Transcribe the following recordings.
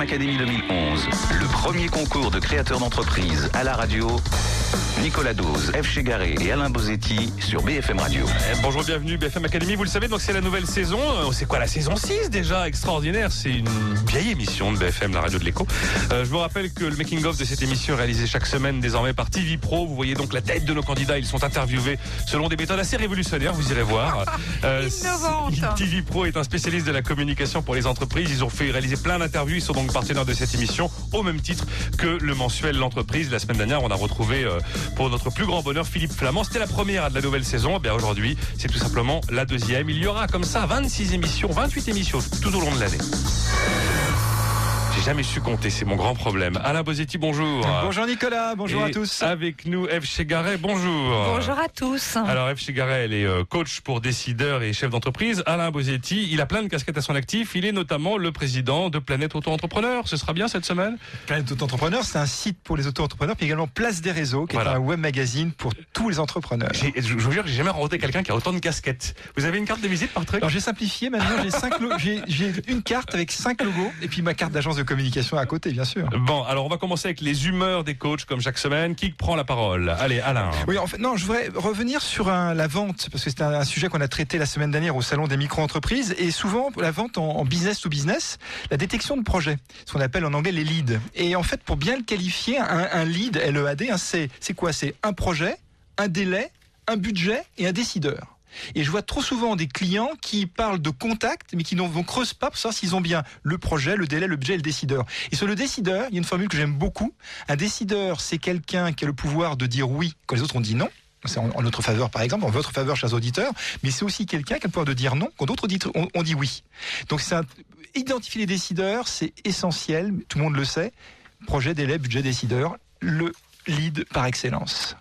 Académie 2011, le premier concours de créateurs d'entreprise à la radio. Nicolas Dose, F. Chegaré et Alain Bozetti sur BFM Radio. Eh, bonjour, bienvenue BFM Academy. Vous le savez, donc c'est la nouvelle saison. Euh, C'est quoi la saison 6 déjà? Extraordinaire. C'est une vieille émission de BFM, la radio de l'écho. Euh, je vous rappelle que le making-of de cette émission est réalisé chaque semaine désormais par TV Pro. Vous voyez donc la tête de nos candidats. Ils sont interviewés selon des méthodes assez révolutionnaires. Vous irez voir. Euh. TV Pro est un spécialiste de la communication pour les entreprises. Ils ont fait réaliser plein d'interviews. Ils sont donc partenaires de cette émission au même titre que le mensuel L'entreprise. La semaine dernière, on a retrouvé euh, pour notre plus grand bonheur Philippe Flamand. C'était la première de la nouvelle saison. Eh bien aujourd'hui, c'est tout simplement la deuxième. Il y aura comme ça 26 émissions, 28 émissions tout au long de l'année. J'ai jamais su compter, c'est mon grand problème. Alain Bozetti, bonjour. Bonjour Nicolas, bonjour Et à tous. Avec nous, Eve Chegaret, bonjour. Bonjour à tous. Alors, Eve Chegaret, elle est euh, coach pour décideurs et chef d'entreprise. Alain Bozetti, il a plein de casquettes à son actif. Il est notamment le président de Planète Auto-Entrepreneur. Ce sera bien cette semaine? Planète Auto-entrepreneur, c'est un site pour les auto-entrepreneurs, puis également Place des réseaux, qui Voilà. est un web magazine pour tous les entrepreneurs. J'ai- Je vous jure que j'ai jamais rencontré quelqu'un qui a autant de casquettes. Vous avez une carte de visite par truc? Alors j'ai simplifié, maintenant j'ai cinq lo- j'ai j'ai une carte avec cinq logos, et puis ma carte d'agence de communication à côté, bien sûr. Bon, alors on va commencer avec les humeurs des coachs, comme chaque semaine. Qui prend la parole? Allez, Alain. Oui, en fait, non, je voudrais revenir sur un- la vente, parce que c'est un, un sujet qu'on a traité la semaine dernière au salon des micro-entreprises, et souvent la vente en, en business to business, la détection de projet, ce qu'on appelle en anglais les leads. Et en fait, pour bien le qualifier, un, un lead, LEAD, hein, c'est quoi? C'est un projet, un délai, un budget et un décideur. Et je vois trop souvent des clients qui parlent de contact, mais qui ne vont creuse pas pour savoir s'ils ont bien le projet, le délai, le budget et le décideur. Et sur le décideur, il y a une formule que j'aime beaucoup. Un décideur, c'est quelqu'un qui a le pouvoir de dire oui quand les autres ont dit non. C'est en, notre faveur, par exemple, en votre faveur, chers auditeurs. Mais c'est aussi quelqu'un qui a le pouvoir de dire non quand d'autres ont, dit oui. Donc, identifier les décideurs, c'est essentiel. Tout le monde le sait. Projet, délai, budget, décideur. Le lead par excellence.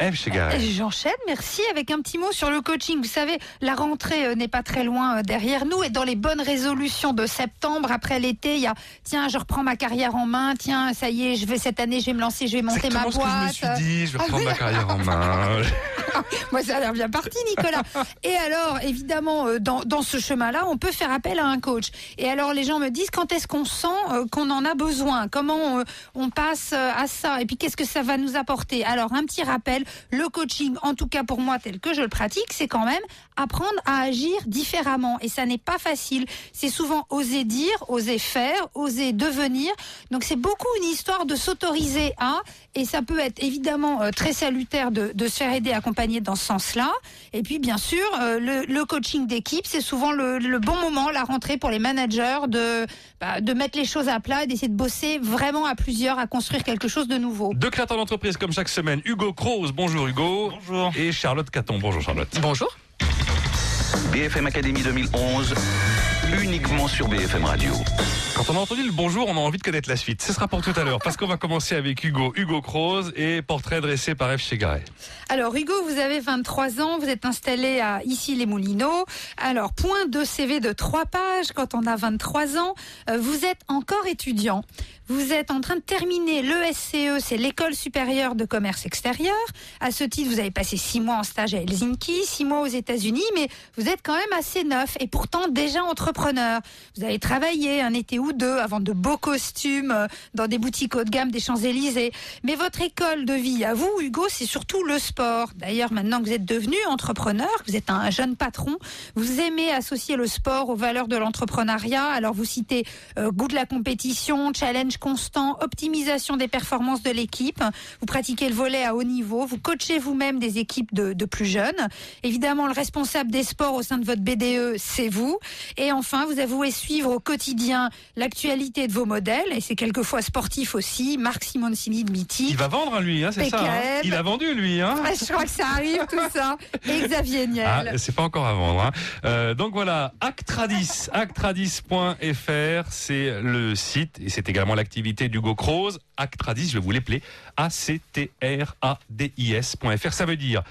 Eve Chegaret. J'enchaîne, merci, avec un petit mot sur le coaching. Vous savez, la rentrée euh, n'est pas très loin euh, derrière nous et dans les bonnes résolutions de septembre, après l'été, il y a, tiens, je reprends ma carrière en main, tiens, ça y est, je vais cette année, je vais me lancer, je vais monter ma Exactement ce que je me boîte. suis dit. Je Ah ma carrière en main. Moi, ça a l'air bien parti, Nicolas. Et alors, évidemment, euh, dans, dans ce chemin-là, on peut faire appel à un coach. Et alors, les gens me disent quand est-ce qu'on sent qu'on en a besoin? Comment on passe à ça? Et puis, qu'est-ce que ça va nous apporter? Alors, un petit rappel, le coaching, en tout cas pour moi, tel que je le pratique, c'est quand même apprendre à agir différemment. Et ça n'est pas facile. C'est souvent oser dire, oser faire, oser devenir. Donc, c'est beaucoup une histoire de s'autoriser à. Et ça peut être évidemment euh, très salutaire de, de se faire aider, accompagner dans ce sens-là. Et puis, bien sûr, euh, le, le coaching d'équipe, c'est souvent le, le bon moment, la rentrée pour les managers, de, bah, de mettre les choses à plat et d'essayer de bosser vraiment à plusieurs à construire quelque chose de nouveau. Deux créateurs d'entreprise comme chaque semaine. Hugo Croze, bonjour Hugo. Bonjour. Et Charlotte Caton, bonjour Charlotte. Bonjour. BFM Académie 2011, uniquement sur BFM Radio. Quand on a entendu le bonjour, on a envie de connaître la suite. Ce sera pour tout à l'heure, parce qu'on va commencer avec Hugo. Hugo Croze et portrait dressé par Eve Chegaret. Alors Hugo, vous avez 23 ans, vous êtes installé à ici les Moulineaux. Alors point de CV de trois pages quand on a 23 ans. Euh, vous êtes encore étudiant. Vous êtes en train de terminer l'ESCE, c'est l'école supérieure de commerce extérieur. À ce titre, vous avez passé six mois en stage à Helsinki, six mois aux États-Unis, mais vous êtes quand même assez neuf et pourtant déjà entrepreneur. Vous avez travaillé un été ou deux avant de beaux costumes euh, dans des boutiques haut de gamme des Champs-Élysées. Mais votre école de vie, à vous, Hugo, c'est surtout le sport. D'ailleurs, maintenant que vous êtes devenu entrepreneur, vous êtes un jeune patron, vous aimez associer le sport aux valeurs de l'entrepreneuriat. Alors, vous citez euh, goût de la compétition, challenge constant, optimisation des performances de l'équipe. Vous pratiquez le volet à haut niveau. Vous coachez vous-même des équipes de, de plus jeunes. Évidemment, le responsable des sports au sein de votre BDE, c'est vous. Et enfin, vous avouez suivre au quotidien l'actualité de vos modèles. Et c'est quelquefois sportif aussi. Marc Simoncini de Miti. Il va vendre, hein, lui, hein, c'est ça. hein. Il a vendu, lui. Hein Ah, je crois que ça arrive tout ça. Et Xavier Niel. Ah, c'est pas encore à vendre. hein. Euh, donc voilà, Actradis, actradis.fr, c'est le site et c'est également l'activité d'Hugo Croze. Actradis, je vais vous l'appeler, A-C-T-R-A-D-I-S.fr. Ça veut dire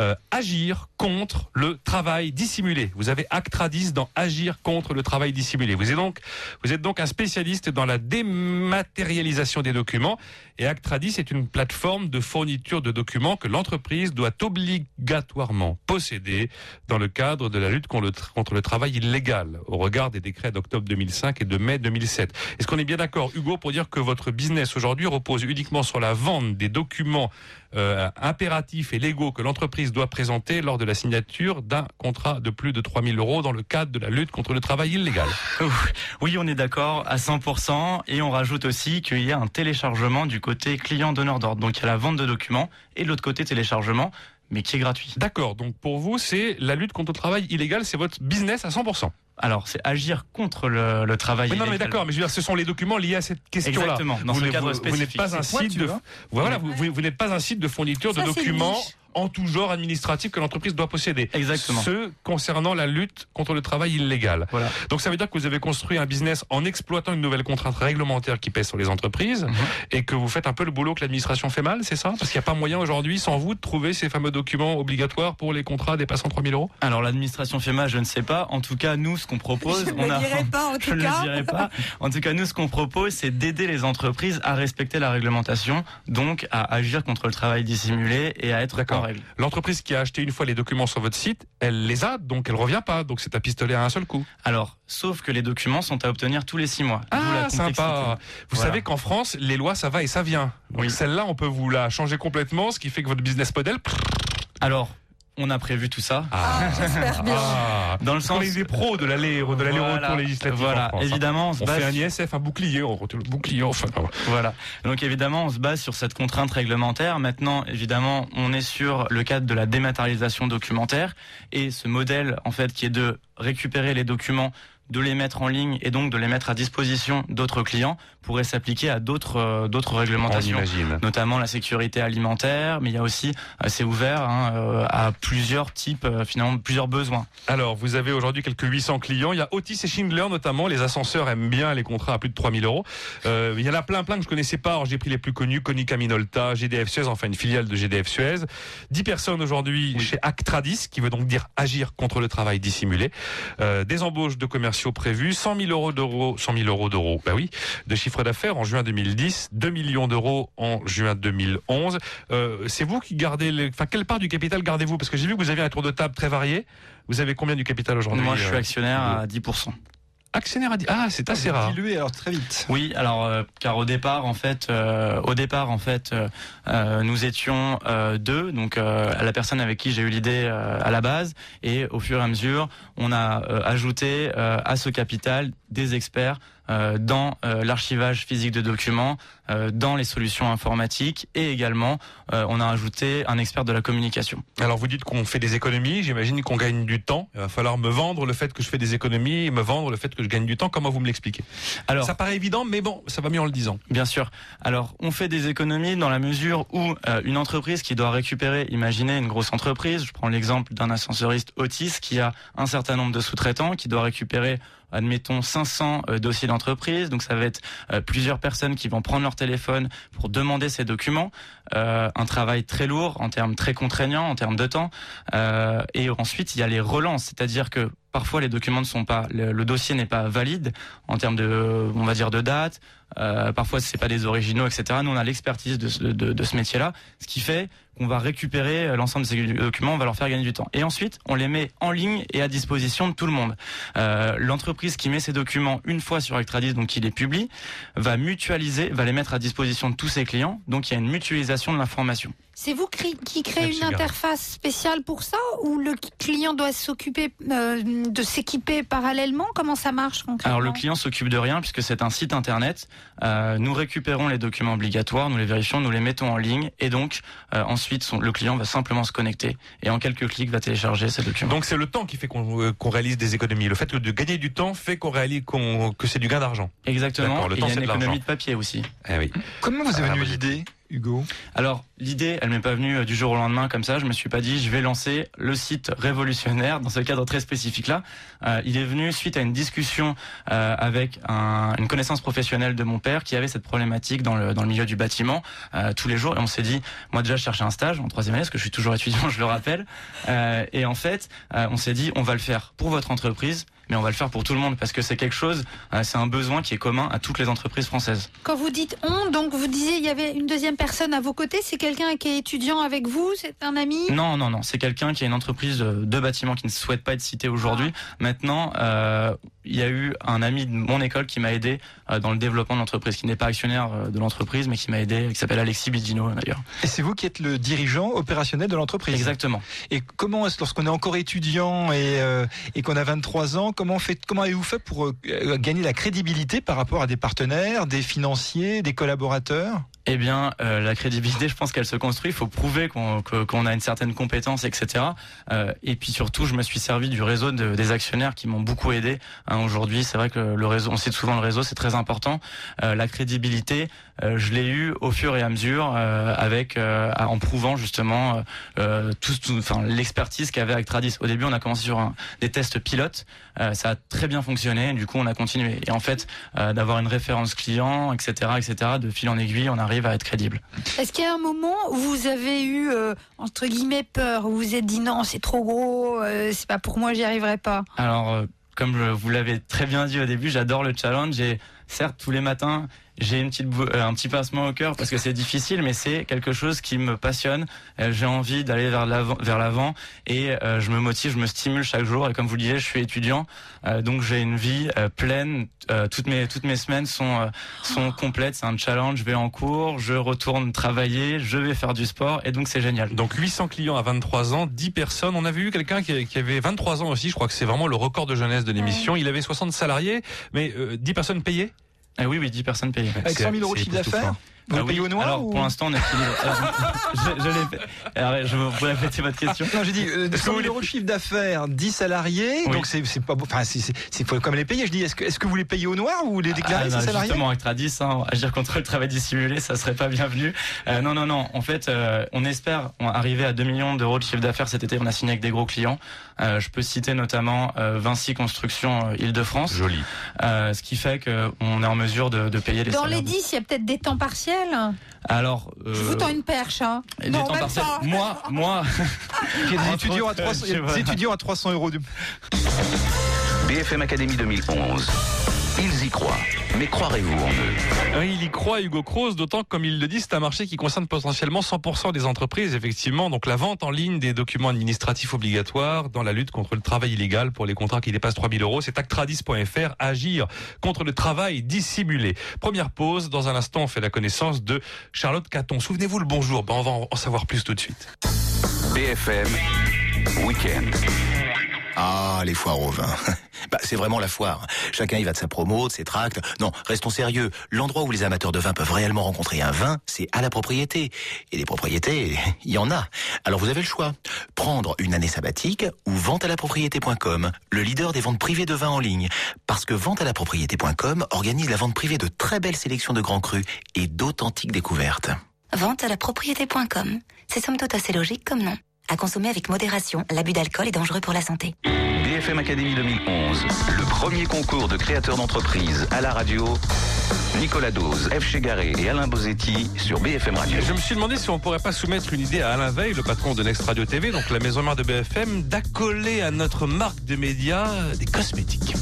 euh, agir contre le travail dissimulé. Vous avez Actradis dans agir contre le travail dissimulé. Vous êtes donc, un spécialiste dans la dématérialisation des documents et Actradis est une plateforme de fourniture de documents que l'entreprise doit obligatoirement posséder dans le cadre de la lutte contre le travail illégal au regard des décrets d'octobre 2005 et de mai 2007. Est-ce qu'on est bien d'accord, Hugo, pour dire que votre business aujourd'hui repose uniquement sur la vente des documents euh, impératifs et légaux que l'entreprise doit présenter lors de la signature d'un contrat de plus de 3000 euros dans le cadre de la lutte contre le travail illégal. Oui, on est d'accord à 100% et on rajoute aussi qu'il y a un téléchargement du côté client donneur d'ordre. Donc il y a la vente de documents et de l'autre côté téléchargement mais qui est gratuit. D'accord, donc pour vous, c'est la lutte contre le travail illégal, c'est votre business à 100%. Alors, c'est agir contre le, le travail. Oui, non, mais d'accord, mais je veux dire, ce sont les documents liés à cette question-là. Exactement. Dans vous ce cadre spécifique. Vous n'êtes pas un site de, voilà, vous, vous n'êtes pas un site de fourniture de documents en tout genre administratif que l'entreprise doit posséder. Exactement. Ce concernant la lutte contre le travail illégal. Voilà. Donc ça veut dire que vous avez construit un business en exploitant une nouvelle contrainte réglementaire qui pèse sur les entreprises Mhm. et que vous faites un peu le boulot que l'administration fait mal, c'est ça? Parce qu'il n'y a pas moyen aujourd'hui, sans vous, de trouver ces fameux documents obligatoires pour les contrats dépassant 3000 euros? Alors l'administration fait mal, je ne sais pas. En tout cas, nous, ce qu'on propose, Je ne on a. dirai pas, en je tout ne cas. le dirai pas. En tout cas, nous, ce qu'on propose, c'est d'aider les entreprises à respecter la réglementation, donc à agir contre le travail dissimulé et à être D'accord. En règle. L'entreprise qui a acheté une fois les documents sur votre site, elle les a, donc elle revient pas. Donc c'est un pistolet à un seul coup. Alors, sauf que les documents sont à obtenir tous les six mois. Ah, sympa. Vous Voilà. savez qu'en France, les lois, ça va et ça vient. Donc Oui. celle-là, on peut vous la changer complètement, ce qui fait que votre business model... Alors, on a prévu tout ça. Ah, j'espère bien. Ah. Dans le sens. est des pros de l'aller de l'aller Voilà. retour législatif Voilà, en France, hein. évidemment, on se On base fait un ISF, un bouclier, on le bouclier, enfin. Voilà. Donc évidemment, on se base sur cette contrainte réglementaire. Maintenant, évidemment, on est sur le cadre de la dématérialisation documentaire et ce modèle, en fait, qui est de récupérer les documents de les mettre en ligne et donc de les mettre à disposition d'autres clients pourrait s'appliquer à d'autres euh, d'autres On réglementations notamment la sécurité alimentaire mais il y a aussi euh, c'est ouvert hein, euh, à plusieurs types finalement plusieurs besoins Alors, vous avez aujourd'hui quelques 800 clients. Il y a Otis et Schindler notamment. Les ascenseurs aiment bien les contrats à plus de 3000 euros. Euh, il y en a plein, plein que je connaissais pas. Alors, j'ai pris les plus connus. Konica Minolta, GDF Suez, enfin une filiale de GDF Suez. 10 personnes aujourd'hui chez Actradis, qui veut donc dire agir contre le travail dissimulé. Euh, des embauches de commerciaux prévues. 100 000 euros d'euros, 100 000 euros d'euros, bah oui, de chiffre d'affaires en juin 2010. 2 millions d'euros en juin 2011. Euh, c'est vous qui gardez, les... enfin, quelle part du capital gardez-vous? Parce que j'ai vu que vous aviez un tour de table très varié. Vous avez combien du capital aujourd'hui moi je suis euh, actionnaire à 10% À dire Ah, c'est assez Vous rare. diluez alors très vite. Oui, alors euh, car au départ en fait, euh, au départ en fait, euh, nous étions euh, deux, donc euh, la personne avec qui j'ai eu l'idée euh, à la base, et au fur et à mesure, on a euh, ajouté euh, à ce capital des experts dans euh, l'archivage physique de documents, euh, dans les solutions informatiques, et également euh, on a ajouté un expert de la communication. Alors vous dites qu'on fait des économies, j'imagine qu'on gagne du temps. Il va falloir me vendre le fait que je fais des économies et me vendre le fait que je gagne du temps. Comment vous me l'expliquez? Alors, Ça paraît évident, mais bon, ça va mieux en le disant. Bien sûr. Alors, on fait des économies dans la mesure où euh, une entreprise qui doit récupérer, imaginez une grosse entreprise, je prends l'exemple d'un ascensoriste Otis qui a un certain nombre de sous-traitants, qui doit récupérer admettons 500 euh, dossiers d'entreprise, donc ça va être euh, plusieurs personnes qui vont prendre leur téléphone pour demander ces documents, Euh, un travail très lourd en termes très contraignants, en termes de temps, et ensuite il y a les relances, c'est-à-dire que parfois les documents ne sont pas, le, le dossier n'est pas valide en termes de, on va dire de date, euh, parfois c'est pas des originaux, etc. Nous on a l'expertise de, ce- de, de ce métier-là, ce qui fait qu'on va récupérer euh, l'ensemble de ces documents, on va leur faire gagner du temps. Et ensuite on les met en ligne et à disposition de tout le monde. Euh, L'entreprise qui met ces documents une fois sur Actradis, donc qui les publie, va mutualiser, va les mettre à disposition de tous ses clients. Donc il y a une mutualisation de l'information. C'est vous qui créez une interface spéciale pour ça ou le client doit s'occuper euh, de s'équiper parallèlement? Comment ça marche concrètement? Alors le client s'occupe de rien puisque c'est un site internet. Euh, nous récupérons les documents obligatoires, nous les vérifions, nous les mettons en ligne et donc euh, ensuite son- le client va simplement se connecter et en quelques clics va télécharger ces documents. Donc c'est le temps qui fait qu'on euh, réalise des économies. Le fait de gagner du temps fait qu'on réalise que c'est du gain d'argent. Exactement. Le Et temps, il y a c'est une de l'argent. économie de papier aussi. Eh oui. Comment vous avez Ah, venu vous êtes- l'idée Hugo Alors, l'idée, elle m'est pas venue euh, du jour au lendemain comme ça. Je me suis pas dit, je vais lancer le site révolutionnaire dans ce cadre très spécifique-là. Euh, il est venu suite à une discussion euh, avec un, une connaissance professionnelle de mon père qui avait cette problématique dans le, dans le milieu du bâtiment euh, tous les jours. Et on s'est dit, moi déjà, je cherchais un stage en troisième année, parce que je suis toujours étudiant, je le rappelle. Euh, et en fait, euh, on s'est dit, on va le faire pour votre entreprise mais on va le faire pour tout le monde parce que c'est quelque chose, euh, c'est un besoin qui est commun à toutes les entreprises françaises. Quand vous dites on, donc vous disiez il y avait une deuxième personne à vos côtés, c'est quelqu'un qui est étudiant avec vous, c'est un ami? Non, non, non, c'est quelqu'un qui a une entreprise de bâtiment qui ne souhaite pas être cité aujourd'hui. Maintenant, euh, il y a eu un ami de mon école qui m'a aidé euh, dans le développement de l'entreprise, qui n'est pas actionnaire de l'entreprise, mais qui m'a aidé, qui s'appelle Alexis Bidino d'ailleurs. Et c'est vous qui êtes le dirigeant opérationnel de l'entreprise? Exactement. Et comment est-ce, lorsqu'on est encore étudiant et, euh, et qu'on a 23 ans, comment, fait, comment avez-vous fait pour euh, gagner la crédibilité par rapport à des partenaires, des financiers, des collaborateurs? Eh bien, euh, la crédibilité, je pense qu'elle se construit. Il faut prouver qu'on a une certaine compétence, etc. Euh, et puis surtout, je me suis servi du réseau de- des actionnaires qui m'ont beaucoup aidé. Hein, Aujourd'hui, c'est vrai que le réseau, on cite souvent le réseau, c'est très important. Euh, la crédibilité, euh, je l'ai eu au fur et à mesure, euh, avec euh, en prouvant justement tout, tout- enfin l'expertise qu'avait Actradis. Au début, on a commencé sur un- des tests pilotes. Ça a très bien fonctionné. Du coup, on a continué. Et en fait, d'avoir une référence client, etc., etc., de fil en aiguille, on arrive à être crédible. Est-ce qu'il y a un moment où vous avez eu, euh, entre guillemets, peur, où vous vous êtes dit non, c'est trop gros, euh, c'est pas pour moi, j'y arriverai pas? Alors, euh, comme je vous l'avez très bien dit au début, j'adore le challenge et certes, tous les matins, j'ai une petite euh, un petit pincement au cœur parce que c'est difficile, mais c'est quelque chose qui me passionne. Euh, j'ai envie d'aller vers l'avant, vers l'avant et euh, je me motive, je me stimule chaque jour. Et comme vous le disiez, je suis étudiant, euh, donc j'ai une vie euh, pleine. Euh, toutes mes toutes mes semaines sont euh, sont complètes. C'est un challenge. Je vais en cours, je retourne travailler, je vais faire du sport et donc c'est génial. Donc 800 clients à 23 ans, 10 personnes. On avait eu quelqu'un qui, qui avait 23 ans aussi, je crois que c'est vraiment le record de jeunesse de l'émission. Il avait 60 salariés, mais euh, 10 personnes payées? Ah oui, oui, 10 personnes payées. Avec C'est- 100 000 euros de chiffre d'affaires. Vous Ah le payez oui. au noir Alors ou- pour l'instant on est équilibré. je, je l'ai fait. Alors, je vous répéter votre question. Non, j'ai dit euh, 100 000 euros de chiffre d'affaires, 10 salariés, Oui. donc c'est c'est pas, enfin c'est c'est- c'est- faut quand même les payer. Je dis, est-ce que est-ce que vous les payez au noir ou vous les déclarez Ah, ces non, salariés? justement, avec Tradis, hein, agir contre le travail dissimulé, ça serait pas bienvenu. Euh, non, non, non. En fait, euh, on espère arriver à 2 millions d'euros de chiffre d'affaires cet été. On a signé avec des gros clients. Euh, je peux citer notamment euh, Vinci Construction euh, Île-de-France, Joli. euh, ce qui fait qu'on est en mesure de, de payer les Dans salaires. les 10, il y a peut-être des temps partiels Alors, euh, Je vous tends une perche. Hein. Non, temps même partiels. pas. Moi, moi, Il y a des étudiants à autres, 300, il y a je- des étudiants à 300 euros. De... BFM Académie 2011. Ils y croient. Mais croirez-vous en eux Oui, il y croit Hugo Croze, d'autant que, comme il le dit, c'est un marché qui concerne potentiellement 100% des entreprises, effectivement. Donc la vente en ligne des documents administratifs obligatoires dans la lutte contre le travail illégal pour les contrats qui dépassent 3000 euros, c'est actradis.fr, agir contre le travail dissimulé. Première pause, dans un instant on fait la connaissance de Charlotte Caton. Souvenez-vous le bonjour, ben, on va en savoir plus tout de suite. BFM Week-end. Ah, les foires au vin. Bah, c'est vraiment la foire. Chacun y va de sa promo, de ses tracts. Non, restons sérieux. L'endroit où les amateurs de vin peuvent réellement rencontrer un vin, c'est à la propriété. Et des propriétés, il y en a. Alors vous avez le choix. Prendre une année sabbatique ou vente à la propriété.com, le leader des ventes privées de vin en ligne. Parce que vente à la propriété.com organise la vente privée de très belles sélections de grands crus et d'authentiques découvertes. Vente à la propriété.com. C'est somme toute assez logique comme nom. À consommer avec modération, l'abus d'alcool est dangereux pour la santé. BFM Académie 2011. Le premier concours de créateurs d'entreprise à la radio. Nicolas Dose, F. Chegaré et Alain Bozetti sur BFM Radio. Je me suis demandé si on pourrait pas soumettre une idée à Alain Veil, le patron de Next Radio TV, donc la maison mère de BFM, d'accoler à notre marque de médias des cosmétiques.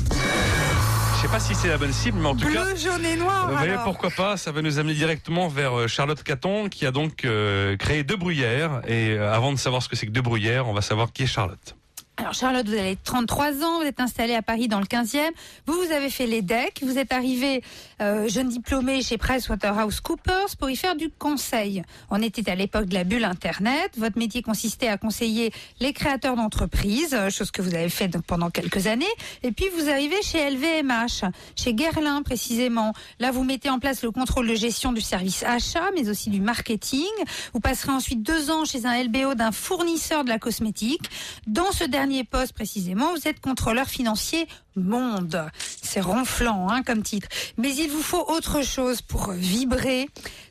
Je sais pas si c'est la bonne cible, mais en tout cas. Bleu, jaune et noir. Alors. pourquoi pas Ça va nous amener directement vers euh, Charlotte Caton, qui a donc euh, créé deux bruyères. Et euh, avant de savoir ce que c'est que deux bruyères, on va savoir qui est Charlotte. Alors Charlotte, vous avez 33 ans, vous êtes installée à Paris dans le 15e. Vous, vous avez fait les decks, vous êtes arrivé euh, jeune diplômé chez PricewaterhouseCoopers pour y faire du conseil. On était à l'époque de la bulle Internet. Votre métier consistait à conseiller les créateurs d'entreprises, euh, chose que vous avez fait pendant quelques années. Et puis vous arrivez chez LVMH, chez Guerlain précisément. Là, vous mettez en place le contrôle de gestion du service achat, mais aussi du marketing. Vous passerez ensuite deux ans chez un LBO d'un fournisseur de la cosmétique. Dans ce dernier poste précisément, vous êtes contrôleur financier monde. C'est ronflant hein, comme titre. Mais il vous faut autre chose pour vibrer.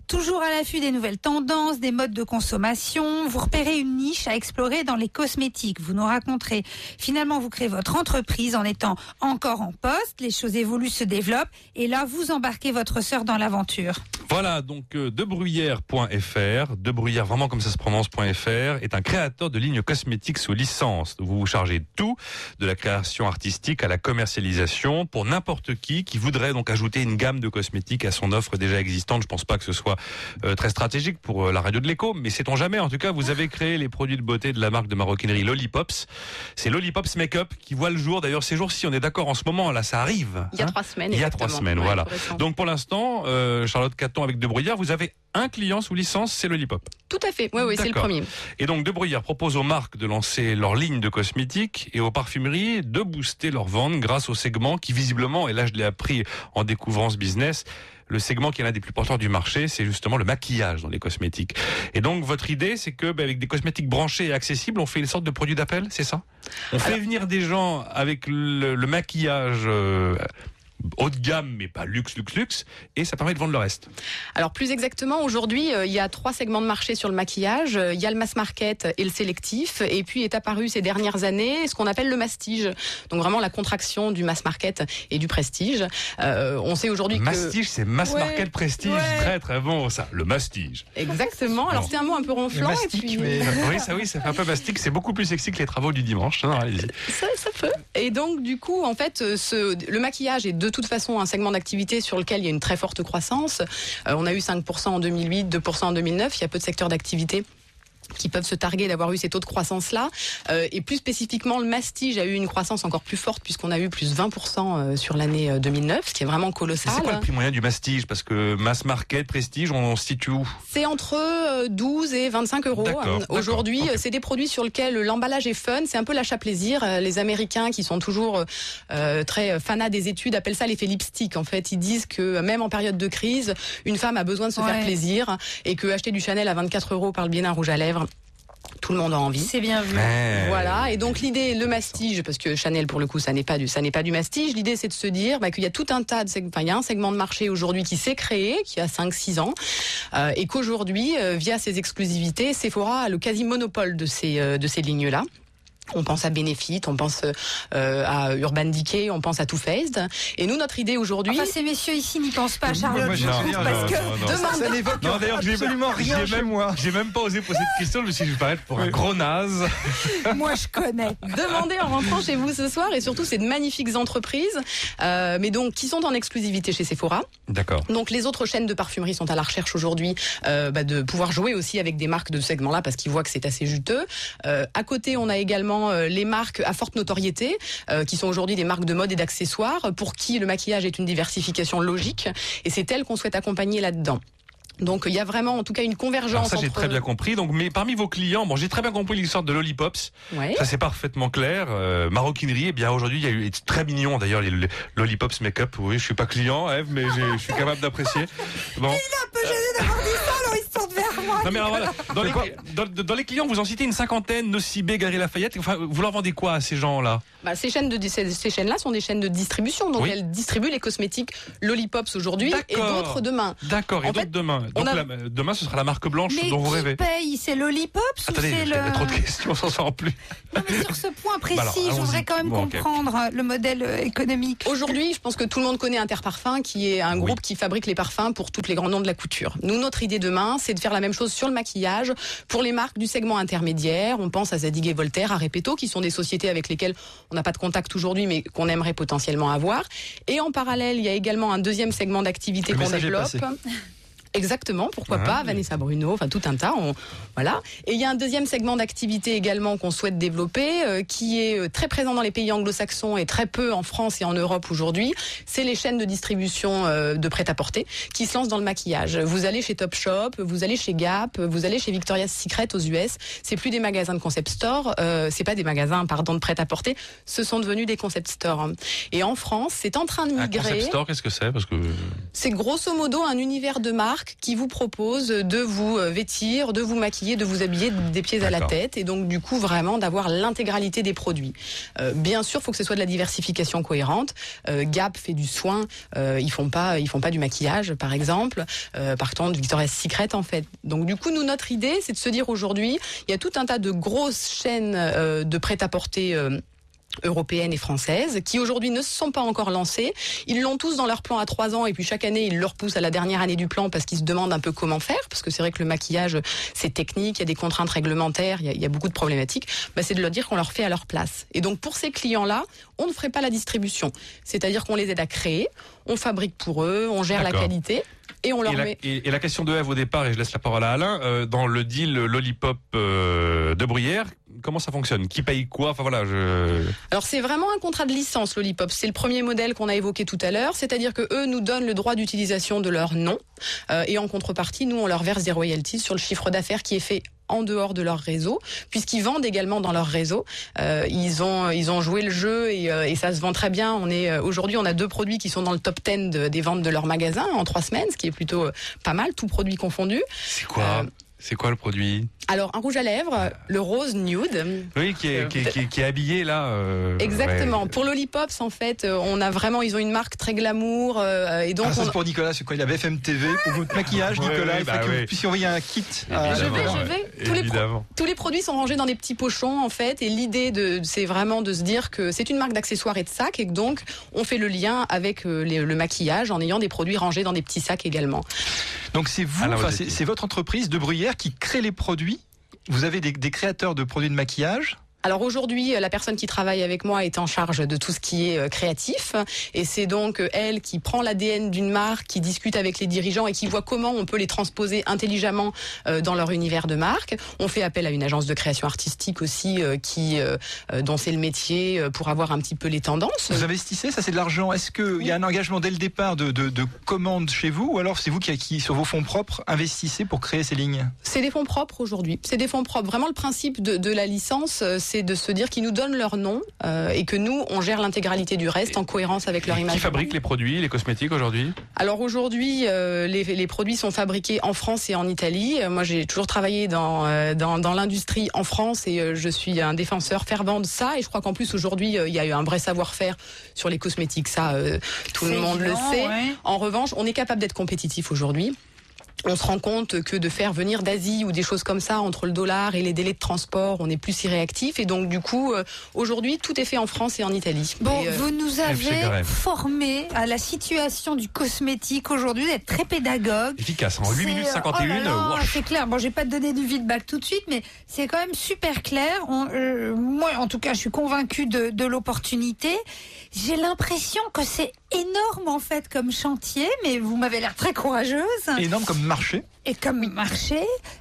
Toujours à l'affût des nouvelles tendances, des modes de consommation, vous repérez une niche à explorer dans les cosmétiques. Vous nous raconterez. Finalement, vous créez votre entreprise en étant encore en poste. Les choses évoluent, se développent. Et là, vous embarquez votre sœur dans l'aventure. Voilà, donc euh, debruyère.fr, debruyère vraiment comme ça se prononce.fr, est un créateur de lignes cosmétiques sous licence. Vous vous chargez de tout, de la création artistique à la commercialisation, pour n'importe qui qui voudrait donc ajouter une gamme de cosmétiques à son offre déjà existante. Je pense pas que ce soit très stratégique pour euh, la radio de l'écho, mais sait-on jamais. En tout cas, vous avez créé les produits de beauté de la marque de maroquinerie Lollipops. C'est Lollipops Makeup qui voit le jour. D'ailleurs, ces jours-ci, on est d'accord en ce moment, là, ça arrive. Il y a hein trois semaines. Il y a trois semaines, Ouais, voilà. Donc pour l'instant, euh, Charlotte Caton avec De Bruyère, vous avez un client sous licence, c'est Lollipop. Tout à fait. Oui, oui, c'est le premier. Et donc De Bruyère propose aux marques de lancer leur ligne de cosmétiques et aux parfumeries de booster leur vente grâce au segment qui visiblement, et là je l'ai appris en découvrant ce business, le segment qui est l'un des plus porteurs du marché, c'est justement le maquillage dans les cosmétiques. Et donc votre idée, c'est que ben, avec des cosmétiques branchés et accessibles, on fait une sorte de produit d'appel, c'est ça? On fait venir des gens avec le, le maquillage euh, haut de gamme, mais pas luxe, luxe, luxe, et ça permet de vendre le reste. Alors plus exactement, aujourd'hui, euh, il y a trois segments de marché sur le maquillage. Il y a le mass market et le sélectif. Et puis est apparu ces dernières années ce qu'on appelle le mastige. Donc vraiment la contraction du mass market et du prestige. Euh, on sait aujourd'hui que... Mastige, c'est mass Ouais, market prestige, ouais. très très bon ça. Le mastige. Exactement. Alors c'est un mot un peu ronflant. mastic, et puis... mais- oui, ça oui, ça fait un peu mastique, c'est beaucoup plus sexy que les travaux du dimanche. Non, allez-y. Ça, ça peut. Et donc, du coup, en fait, ce, le maquillage est de toute façon un segment d'activité sur lequel il y a une très forte croissance. Euh, on a eu 5% en 2008, 2% en 2009. Il y a peu de secteurs d'activité qui peuvent se targuer d'avoir eu ces taux de croissance-là. Euh, et plus spécifiquement, le mastige a eu une croissance encore plus forte puisqu'on a eu plus 20% euh, sur l'année euh, 2009, ce qui est vraiment colossal. C'est quoi le prix moyen du mastige? Parce que mass market, prestige, on se situe où? C'est entre euh, 12 et 25 euros. Euh, Aujourd'hui, euh, c'est des produits sur lesquels l'emballage est fun. C'est un peu l'achat plaisir. Euh, Les Américains, qui sont toujours euh, très fanats des études, appellent ça l'effet lipstick. En fait, ils disent que euh, même en période de crise, une femme a besoin de se Ouais. faire plaisir et que acheter du Chanel à 24 euros par le bien d'un rouge à lèvres, tout le monde a envie. C'est bien vu. Ouais. Voilà, et donc l'idée, le mastige, parce que Chanel pour le coup, ça n'est pas du, ça n'est pas du mastige. L'idée, c'est de se dire bah, qu'il y a tout un tas de, enfin, il y a un segment de marché aujourd'hui qui s'est créé, qui a 5-6 ans, euh, et qu'aujourd'hui, euh, via ses exclusivités, Sephora a le quasi monopole de ces, euh, de ces lignes-là. On pense à Benefit, on pense euh, à Urban Decay, on pense à Too Faced. Et nous, notre idée aujourd'hui, Enfin, ces messieurs ici n'y pensent pas, Moi, Charlotte. je trouve, parce non, que demande- Ça n'évoque absolument rien j'ai même- moi. J'ai même pas osé poser cette question, je me suis dit, je vais paraître pour un gros naze. moi je connais. demandez en rentrant chez vous ce soir, et surtout, c'est de magnifiques entreprises, euh, mais donc qui sont en exclusivité chez Sephora. D'accord. Donc les autres chaînes de parfumerie sont à la recherche aujourd'hui euh, bah, de pouvoir jouer aussi avec des marques de ce segment-là parce qu'ils voient que c'est assez juteux. Euh, à côté, on a également euh, les marques à forte notoriété euh, qui sont aujourd'hui des marques de mode et d'accessoires pour qui le maquillage est une diversification logique et c'est elles qu'on souhaite accompagner là-dedans. Donc il y a vraiment en tout cas une Alors convergence ça, j'ai entre très bien compris. Donc, mais parmi vos clients, bon, j'ai très bien compris l'histoire de Lollipops. Ouais. Ça, c'est parfaitement clair. Euh, maroquinerie, eh bien, aujourd'hui, il y a eu, très mignon d'ailleurs, les, les Lollipops Make-up. Oui, je suis pas client, Eve, mais je suis capable d'apprécier. Bon. Alors ils se tournent vers moi. Non mais alors voilà, dans les, dans, dans les clients, vous en citez une cinquantaine, Nocibé, Galerie Lafayette. Enfin, vous leur vendez quoi à ces gens-là? Bah, ces chaînes de ces, ces chaînes-là sont des chaînes de distribution, donc Oui. elles distribuent les cosmétiques Lollipops aujourd'hui et D'accord. d'autres demain. D'accord, et En d'autres fait, demain. on Donc a- la- demain, ce sera la marque blanche Mais dont vous qui rêvez. paye? C'est Lollipops Attendez, ou c'est a trop de le... questions, on s'en sort plus. Non mais sur ce point précis, Bah je voudrais quand même Bon, comprendre euh, le modèle euh, économique. Aujourd'hui, je pense que tout le monde connaît Interparfum, qui est un Oui. groupe qui fabrique les parfums pour tous les grands noms de la couture. Nous, notre idée demain, c'est de faire la même chose sur le maquillage pour les marques du segment intermédiaire. On pense à Zadig et Voltaire, à Repetto, qui sont des sociétés avec lesquelles on n'a pas de contact aujourd'hui, mais qu'on aimerait potentiellement avoir. Et en parallèle, il y a également un deuxième segment d'activité qu'on développe. Exactement, pourquoi Ah, pas, oui. Vanessa Bruno, enfin tout un tas, on, voilà. Et il y a un deuxième segment d'activité également qu'on souhaite développer, euh, qui est euh, très présent dans les pays anglo-saxons et très peu en France et en Europe aujourd'hui. C'est les chaînes de distribution euh, de prêt-à-porter qui se lancent dans le maquillage. Vous allez chez Topshop, vous allez chez Gap, vous allez chez Victoria's Secret aux US. C'est plus des magasins de concept store, euh, c'est pas des magasins, pardon, de prêt-à-porter. Ce sont devenus des concept stores. Et en France, c'est en train de Un migrer. concept store, qu'est-ce que c'est? Parce que C'est grosso modo un univers de marque marques qui vous proposent de vous euh, vêtir, de vous maquiller, de vous habiller des pieds à la tête, et donc du coup vraiment d'avoir l'intégralité des produits. Euh, bien sûr, il faut que ce soit de la diversification cohérente. Euh, Gap fait du soin, euh, ils font pas, ils font pas du maquillage, par exemple. Euh, par contre, Victoria's Secret en fait. Donc du coup, nous notre idée, c'est de se dire aujourd'hui, il y a tout un tas de grosses chaînes de prêt-à-porter. Européennes et françaises qui aujourd'hui ne se sont pas encore lancées. Ils l'ont tous dans leur plan à trois ans et puis chaque année ils le repoussent à la dernière année du plan parce qu'ils se demandent un peu comment faire parce que c'est vrai que le maquillage c'est technique, il y a des contraintes réglementaires, il y a, il y a beaucoup de problématiques. Bah, c'est de leur dire qu'on leur fait à leur place. Et donc pour ces clients-là, on ne ferait pas la distribution. C'est-à-dire qu'on les aide à créer, on fabrique pour eux, on gère la qualité et on leur Et la, met. et- et la question de Eve au départ, et je laisse la parole à Alain, euh, dans le deal Lollipop euh, de Bruyère, comment ça fonctionne? Qui paye quoi? Enfin voilà, je... Alors c'est vraiment un contrat de licence Lollipop. C'est le premier modèle qu'on a évoqué tout à l'heure, c'est-à-dire que eux nous donnent le droit d'utilisation de leur nom euh, et en contrepartie nous on leur verse des royalties sur le chiffre d'affaires qui est fait en dehors de leur réseau, puisqu'ils vendent également dans leur réseau. Euh, ils ont ils ont joué le jeu et, euh, et ça se vend très bien. On est aujourd'hui on a deux produits qui sont dans le top 10 de- des ventes de leur magasin en trois semaines, ce qui est plutôt pas mal, tout produit confondu. C'est quoi? C'est quoi le produit Alors un rouge à lèvres, le rose nude. Oui, qui est, qui est, qui est- qui est habillé là. euh, Exactement. ouais. Pour Lollipops, en fait, euh, on a vraiment, ils ont une marque très glamour euh, et donc Ah, ça on- c'est pour Nicolas, c'est quoi Il a BFM TV pour votre maquillage, Ouais, Nicolas. ouais, il faut bah que ouais. vous puissiez envoyer un kit. à- Je vais, je vais. Tous les, pro- tous les produits sont rangés dans des petits pochons en fait, et l'idée de, c'est vraiment de se dire que c'est une marque d'accessoires et de sacs, et que donc on fait le lien avec les- le maquillage en ayant des produits rangés dans des petits sacs également. Donc c'est vous, c'est c'est votre entreprise de Bruyère qui crée les produits. Vous avez des, créateurs de produits de maquillage. Alors aujourd'hui, euh, la personne qui travaille avec moi est en charge de tout ce qui est euh, créatif et c'est donc euh, elle qui prend l'ADN d'une marque, qui discute avec les dirigeants et qui voit comment on peut les transposer intelligemment dans leur univers de marque. On fait appel à une agence de création artistique aussi qui dont c'est le métier pour avoir un petit peu les tendances. Vous investissez, ça c'est de l'argent. Est-ce qu'il y a un engagement dès le départ de, de, de commande chez vous ou alors c'est vous qui, qui, sur vos fonds propres, investissez pour créer ces lignes? C'est des fonds propres aujourd'hui. C'est des fonds propres. Vraiment, le principe de, de la licence, c'est de se dire qu'ils nous donnent leur nom euh, et que nous, on gère l'intégralité du reste en cohérence avec leur image. Qui fabrique les produits, les cosmétiques aujourd'hui? Alors aujourd'hui, euh, les, les produits sont fabriqués en France et en Italie. Euh, Moi, j'ai toujours travaillé dans, euh, dans, dans l'industrie en France et euh, je suis un défenseur fervent de ça. Et je crois qu'en plus, aujourd'hui, euh, il y a eu un vrai savoir-faire sur les cosmétiques. Ça, euh, tout le monde évident, le sait. ouais. En revanche, on est capable d'être compétitif aujourd'hui. On se rend compte que de faire venir d'Asie ou des choses comme ça entre le dollar et les délais de transport, on est plus si réactif et donc du coup euh, aujourd'hui tout est fait en France et en Italie. Bon, Et, euh, vous nous avez formés à la situation du cosmétique aujourd'hui, d'être très pédagogue. Efficace, en 8 C'est- minutes oh là 51. là, wesh. c'est clair. Bon, j'ai pas te donner du feedback tout de suite, mais c'est quand même super clair. On- euh, moi, en tout cas, je suis convaincue de, de l'opportunité. J'ai l'impression que c'est énorme en fait comme chantier, mais vous m'avez l'air très courageuse Énorme comme marché. et comme marché.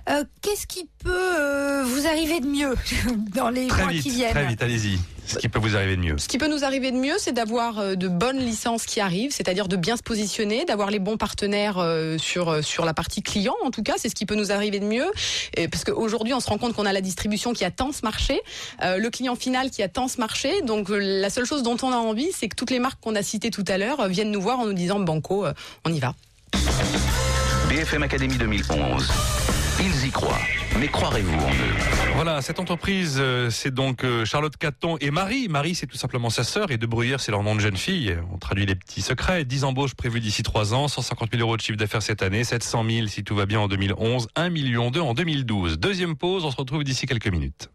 Euh, Qu'est-ce qui peut euh, vous arriver de mieux dans les Très mois qui vite, viennent très vite, allez-y. Ce qui peut vous arriver de mieux. Ce qui peut nous arriver de mieux, c'est d'avoir euh, de bonnes licences qui arrivent, c'est-à-dire de bien se positionner, d'avoir les bons partenaires euh, sur euh, sur la partie client. En tout cas, c'est ce qui peut nous arriver de mieux, Et parce qu'aujourd'hui, on se rend compte qu'on a la distribution qui attend ce marché, euh, le client final qui attend ce marché. Donc, la seule chose dont on a envie, c'est que toutes les marques qu'on a citées tout à l'heure viennent nous voir en nous disant Banco, on y va. BFM Academy 2011. Ils y croient. Mais croirez-vous en eux Voilà, cette entreprise, euh, c'est donc euh, Charlotte Caton et Marie. Marie, c'est tout simplement sa sœur et De Bruyère, c'est leur nom de jeune fille. On traduit les petits secrets. 10 embauches prévues d'ici 3 ans, 150 000 euros de chiffre d'affaires cette année, 700 000 si tout va bien en 2011, 1 million 2 en 2012. Deuxième pause, on se retrouve d'ici quelques minutes.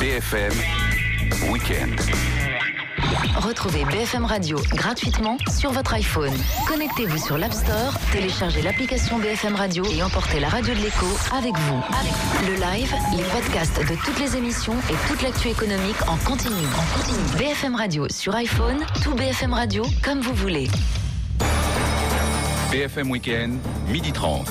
BFM Weekend. Retrouvez BFM Radio gratuitement sur votre iPhone. Connectez-vous sur l'App Store, téléchargez l'application BFM Radio et emportez la radio de l'écho avec vous. Le live, les podcasts de toutes les émissions et toute l'actu économique en continu. BFM Radio sur iPhone, tout BFM Radio comme vous voulez. BFM Weekend, midi 30.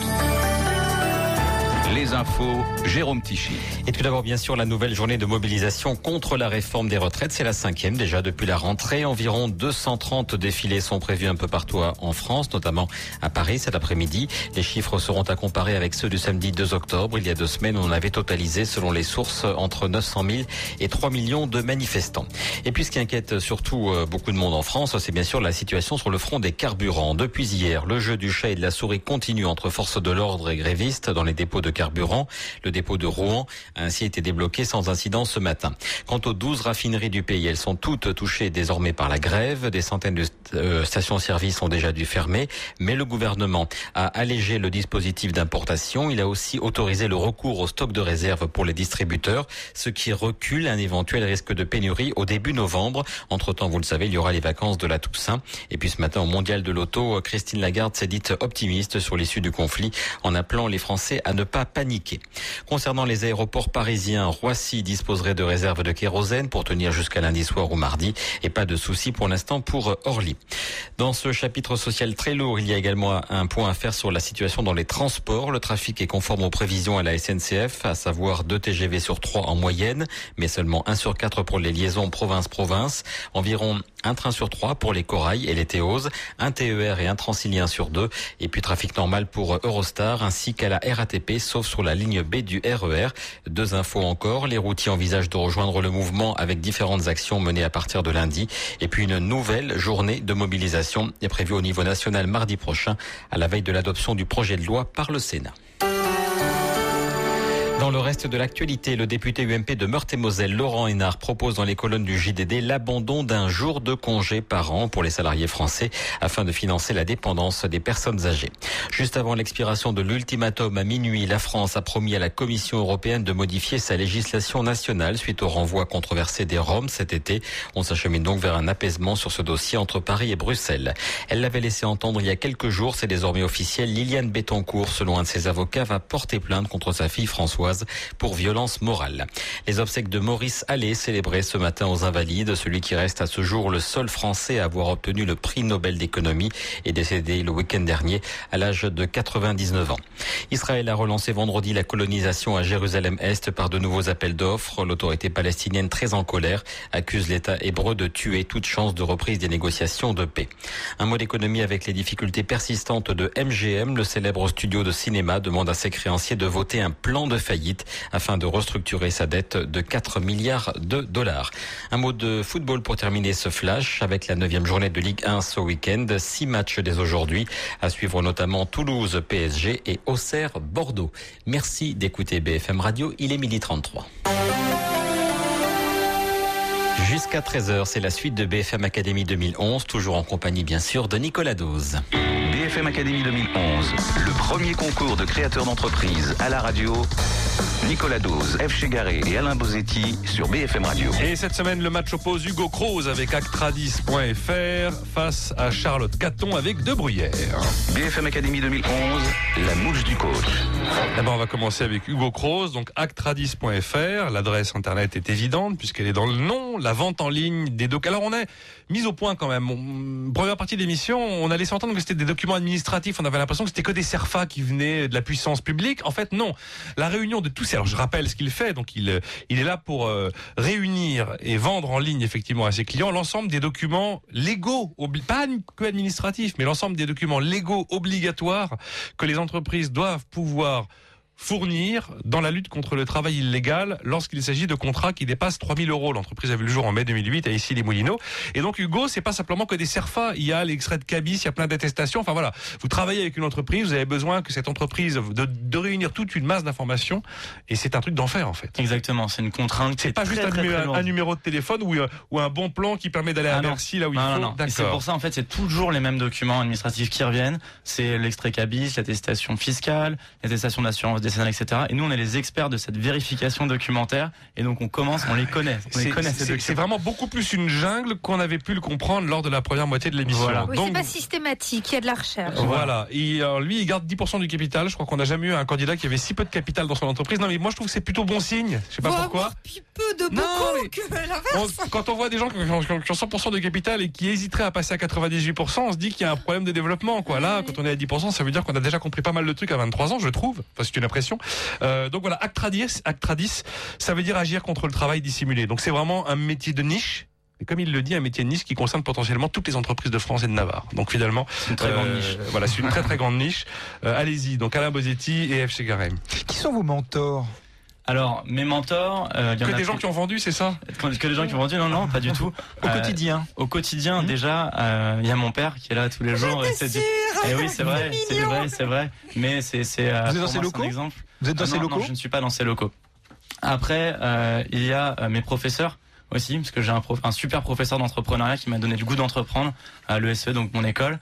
Les infos, Jérôme Tichy. Et tout d'abord, bien sûr, la nouvelle journée de mobilisation contre la réforme des retraites. C'est la cinquième déjà depuis la rentrée. Environ 230 défilés sont prévus un peu partout en France, notamment à Paris cet après-midi. Les chiffres seront à comparer avec ceux du samedi 2 octobre. Il y a deux semaines, on avait totalisé, selon les sources, entre 900 000 et 3 millions de manifestants. Et puis, ce qui inquiète surtout euh, beaucoup de monde en France, c'est bien sûr la situation sur le front des carburants. Depuis hier, le jeu du chat et de la souris continue entre forces de l'ordre et grévistes dans les dépôts de carburant. Le dépôt de Rouen a ainsi été débloqué sans incident ce matin. Quant aux 12 raffineries du pays, elles sont toutes touchées désormais par la grève. Des centaines de euh, stations-service ont déjà dû fermer, mais le gouvernement a allégé le dispositif d'importation. Il a aussi autorisé le recours au stock de réserve pour les distributeurs, ce qui recule un éventuel risque de pénurie au début novembre. Entre-temps, vous le savez, il y aura les vacances de la Toussaint. Et puis ce matin, au Mondial de l'Auto, Christine Lagarde s'est dite optimiste sur l'issue du conflit en appelant les Français à ne pas Concernant les aéroports parisiens, Roissy disposerait de réserves de kérosène pour tenir jusqu'à lundi soir ou mardi et pas de souci pour l'instant pour Orly. Dans ce chapitre social très lourd, il y a également un point à faire sur la situation dans les transports. Le trafic est conforme aux prévisions à la SNCF, à savoir 2 TGV sur 3 en moyenne, mais seulement 1 sur 4 pour les liaisons province-province, environ un train sur 3 pour les corails et les théoses, un TER et un transilien sur 2, et puis trafic normal pour Eurostar ainsi qu'à la RATP, sauf sur la ligne B du RER. Deux infos encore, les routiers envisagent de rejoindre le mouvement avec différentes actions menées à partir de lundi, et puis une nouvelle journée de mobilisation est prévue au niveau national mardi prochain, à la veille de l'adoption du projet de loi par le Sénat. Dans le reste de l'actualité, le député UMP de Meurthe-et-Moselle, Laurent Hénard, propose dans les colonnes du JDD l'abandon d'un jour de congé par an pour les salariés français afin de financer la dépendance des personnes âgées. Juste avant l'expiration de l'ultimatum à minuit, la France a promis à la Commission européenne de modifier sa législation nationale suite au renvoi controversé des Roms cet été. On s'achemine donc vers un apaisement sur ce dossier entre Paris et Bruxelles. Elle l'avait laissé entendre il y a quelques jours, c'est désormais officiel. Liliane Bettencourt, selon un de ses avocats, va porter plainte contre sa fille Pour violence morale. Les obsèques de Maurice Allais célébrées ce matin aux Invalides, celui qui reste à ce jour le seul Français à avoir obtenu le prix Nobel d'économie est décédé le week-end dernier à l'âge de 99 ans. Israël a relancé vendredi la colonisation à Jérusalem-Est par de nouveaux appels d'offres. L'autorité palestinienne très en colère accuse l'État hébreu de tuer toute chance de reprise des négociations de paix. Un mot d'économie avec les difficultés persistantes de MGM, le célèbre studio de cinéma demande à ses créanciers de voter un plan de faillite afin de restructurer sa dette de 4 milliards de dollars. Un mot de football pour terminer ce flash avec la neuvième journée de Ligue 1 ce week-end. Six matchs dès aujourd'hui à suivre notamment Toulouse, PSG et Auxerre, Bordeaux. Merci d'écouter BFM Radio. Il est midi 33. Jusqu'à 13h, c'est la suite de BFM Académie 2011, toujours en compagnie bien sûr de Nicolas Dose. BFM Académie 2011, le premier concours de créateurs d'entreprise à la radio. Nicolas Dose, F. Chegaré et Alain Bozetti sur BFM Radio. Et cette semaine, le match oppose Hugo Croze avec Actradis.fr face à Charlotte Caton avec De Bruyère. BFM Académie 2011, la mouche du coach. D'abord, on va commencer avec Hugo Croze, donc actradis.fr. L'adresse internet est évidente puisqu'elle est dans le nom, la vente en ligne des documents. Alors, on est mis au point quand même. On, première partie de l'émission, on a laissé entendre que c'était des documents administratifs. On avait l'impression que c'était que des serfas qui venaient de la puissance publique. En fait, non. La réunion de tous alors je rappelle ce qu'il fait. Donc, il, il est là pour euh, réunir et vendre en ligne effectivement à ses clients l'ensemble des documents légaux, pas que administratifs, mais l'ensemble des documents légaux obligatoires que les entreprises doivent pouvoir fournir dans la lutte contre le travail illégal lorsqu'il s'agit de contrats qui dépassent 3000 euros. L'entreprise a vu le jour en mai 2008 à ici les Moulineaux. Et donc Hugo, c'est pas simplement que des CERFA. Il y a l'extrait de cabis, il y a plein d'attestations. Enfin voilà, vous travaillez avec une entreprise, vous avez besoin que cette entreprise de, de réunir toute une masse d'informations. Et c'est un truc d'enfer en fait. Exactement, c'est une contrainte. C'est pas très, juste un, très, numéro, très un, numéro de téléphone ou, ou, un bon plan qui permet d'aller Ah à. Bercy là où non, il faut. non, non. Et C'est pour ça en fait c'est toujours les mêmes documents administratifs qui reviennent. C'est l'extrait cabis, l'attestation fiscale, l'attestation d'assurance décennale, etc. Et nous on est les experts de cette vérification documentaire et donc on commence, on les connaît, on les C'est- connaît vraiment beaucoup plus une jungle qu'on avait pu le comprendre lors de la première moitié de l'émission. Voilà. Oui, Donc, c'est pas systématique, il y a de la recherche. Voilà. Et alors, lui, il garde 10% du capital. Je crois qu'on n'a jamais eu un candidat qui avait si peu de capital dans son entreprise. Non, mais moi, je trouve que c'est plutôt bon signe. Je sais pas Faut pourquoi. peu de Non, beaucoup mais- que. On- quand on voit des gens qui ont, qui ont- qui ont 100% de capital et qui hésiteraient à passer à 98%, on se dit qu'il y a un problème de développement. Quoi. Là, quand on est à 10%, ça veut dire qu'on a déjà compris pas mal de trucs à 23 ans, je trouve. Enfin, c'est une Euh, donc voilà, Actradis, Actradis, ça veut dire agir contre le travail dissimulé. Donc c'est vraiment un métier de niche. Et comme il le dit, un métier de niche qui concerne potentiellement toutes les entreprises de France et de Navarre. Donc finalement, une très grande euh, niche. Voilà, c'est une très très grande niche. Euh, Allez-y, donc Alain Bosetti et F. Chegarem. Qui sont vos mentors? Alors, mes mentors, euh, il y en Que a des gens qui ont vendu, c'est ça que que des gens qui ont vendu, non, non, pas du tout. Au Euh, quotidien Au quotidien, Mhm. déjà, euh, il y a mon père qui est là tous les jours. et c'est du- Eh oui, c'est vrai, c'est vrai, c'est vrai. Mais c'est, c'est. euh, Vous êtes dans ces locaux exemple. Vous êtes dans Ah ces locaux Non, je ne suis pas dans ces locaux. Après, euh, il y a euh, mes professeurs aussi, parce que j'ai un, prof- un super professeur d'entrepreneuriat qui m'a donné le goût d'entreprendre à l'ESE, donc mon école.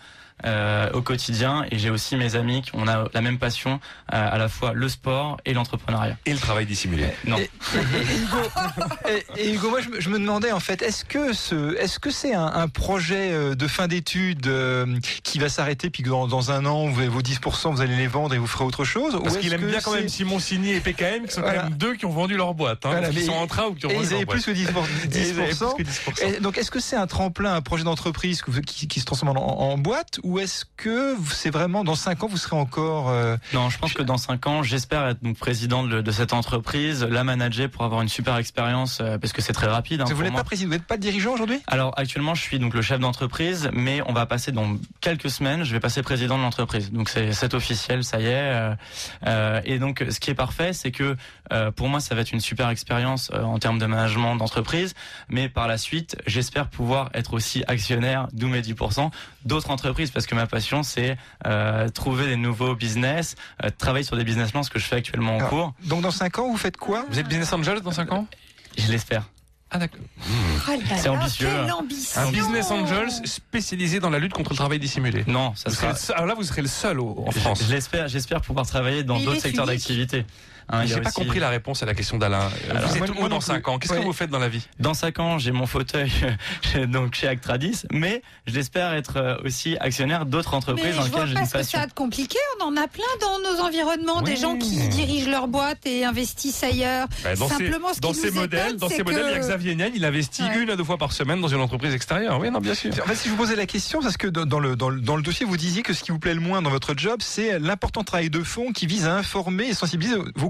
Euh, au quotidien et j'ai aussi mes amis qui on a la même passion euh, à la fois le sport et l'entrepreneuriat. Et le travail dissimulé. Non. Et, Hugo, et- et Hugo, moi je, me- je me demandais en fait, est-ce que ce, est-ce que c'est un, un projet euh, de fin d'études euh, qui va s'arrêter puis que dans, dans un an vous avez vos 10% vous allez les vendre et vous ferez autre chose Parce qu'il aime bien quand même Simon Signy et PKM, qui sont Voilà. quand même deux qui ont vendu leur boîte. Hein, Voilà, qui sont en train ou qui ont Et vendu ils leur avaient boîte. plus que 10%. Et ils avaient 10%. plus que 10%. Et donc, est-ce que c'est un tremplin, un projet d'entreprise qui, qui se transforme en, en boîte, ou est-ce que c'est vraiment dans 5 ans vous serez encore euh, Non, je pense que dans cinq ans, j'espère être donc président de, de cette entreprise, la manager pour avoir une super expérience, euh, parce que c'est très rapide. hein, Vous n'êtes pas président, vous n'êtes pas dirigeant aujourd'hui? Alors actuellement, je suis donc le chef d'entreprise, mais on va passer dans quelques semaines, je vais passer président de l'entreprise. Donc c'est c'est officiel, ça y est. euh, euh, et donc ce qui est parfait, c'est que euh, pour moi, ça va être une super expérience euh, en termes de management d'entreprise, mais par la suite, j'espère pouvoir être aussi actionnaire, d'où mes 10%, d'autres entreprises, parce que ma passion, c'est euh, trouver des nouveaux business, euh, travailler sur des business plans, ce que je fais actuellement en Alors, cours. Donc dans 5 ans, vous faites quoi? Vous êtes business angel dans 5 ans? Je l'espère. Ah d'accord. Oh C'est ambitieux, Quelle ambition Un business angel spécialisé dans la lutte contre le travail dissimulé. Non, ça sera. seul- alors là, vous serez le seul au- en France. Je l'espère, j'espère pouvoir travailler dans d'autres secteurs d'activité. Hein, J'ai pas aussi- compris la réponse à la question d'Alain. Euh, vous êtes où dans plus. 5 ans? Qu'est-ce Ouais. que vous faites dans la vie? Dans 5 ans, j'ai mon fauteuil chez- donc chez Actradis, mais j'espère être euh, aussi actionnaire d'autres Mais entreprises je dans vois lesquelles j'ai pas une ce que passion. ça a de compliqué. On en a plein dans nos environnements, des gens qui dirigent leur boîte et investissent ailleurs. Bah, Dans Simplement, ces, ce dans ces modèles, étonne, dans c'est ces modèles, il y a que- Xavier Niel, il investit Ouais. une à deux fois par semaine dans une entreprise extérieure. Oui, non, bien sûr. En fait, si je vous posais la question, parce que dans dans le, dans, le, dans le dossier, vous disiez que ce qui vous plaît le moins dans votre job, c'est l'important travail de fond qui vise à informer et sensibiliser vos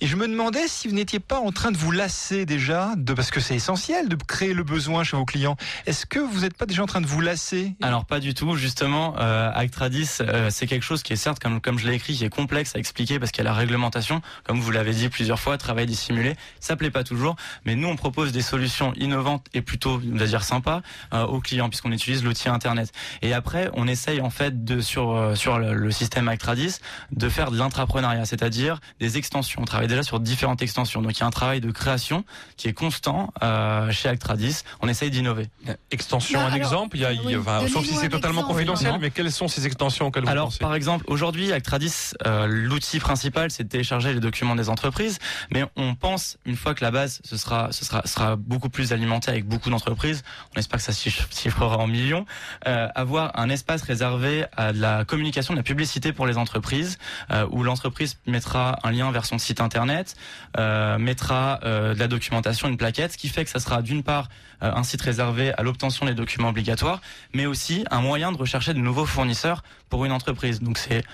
Et je me demandais si vous n'étiez pas en train de vous lasser déjà, de, parce que c'est essentiel de créer le besoin chez vos clients. Est-ce que vous n'êtes pas déjà en train de vous lasser? Alors pas du tout, justement, euh, Actradis, euh, c'est quelque chose qui est certes, comme, comme je l'ai écrit, qui est complexe à expliquer parce qu'il y a la réglementation, comme vous l'avez dit plusieurs fois, travail dissimulé, ça plaît pas toujours, mais nous on propose des solutions innovantes et plutôt, on va dire sympas euh, aux clients puisqu'on utilise l'outil internet. Et après, on essaye en fait de sur euh, sur le, le système Actradis de faire de l'intrapreneuriat, c'est-à-dire des extensions. On travaille déjà sur différentes extensions, donc il y a un travail de création qui est constant euh, chez Actradis. On essaye d'innover. Extension, Bah, un alors, exemple. Il y a, il y a- oui, enfin, sauf si c'est totalement confidentiel, Non. mais quelles sont ces extensions auxquelles vous Alors, pensez par exemple, aujourd'hui, Actradis, euh, l'outil principal, c'est de télécharger les documents des entreprises, mais on pense, une fois que la base ce sera, ce sera, sera beaucoup plus alimentée avec beaucoup d'entreprises, on espère que ça se chiffrera en millions, euh, avoir un espace réservé à de la communication, de la publicité pour les entreprises, euh, où l'entreprise mettra un vers son site internet, euh, mettra euh, de la documentation, une plaquette, ce qui fait que ça sera d'une part euh, un site réservé à l'obtention des documents obligatoires, mais aussi un moyen de rechercher de nouveaux fournisseurs pour une entreprise. Donc c'est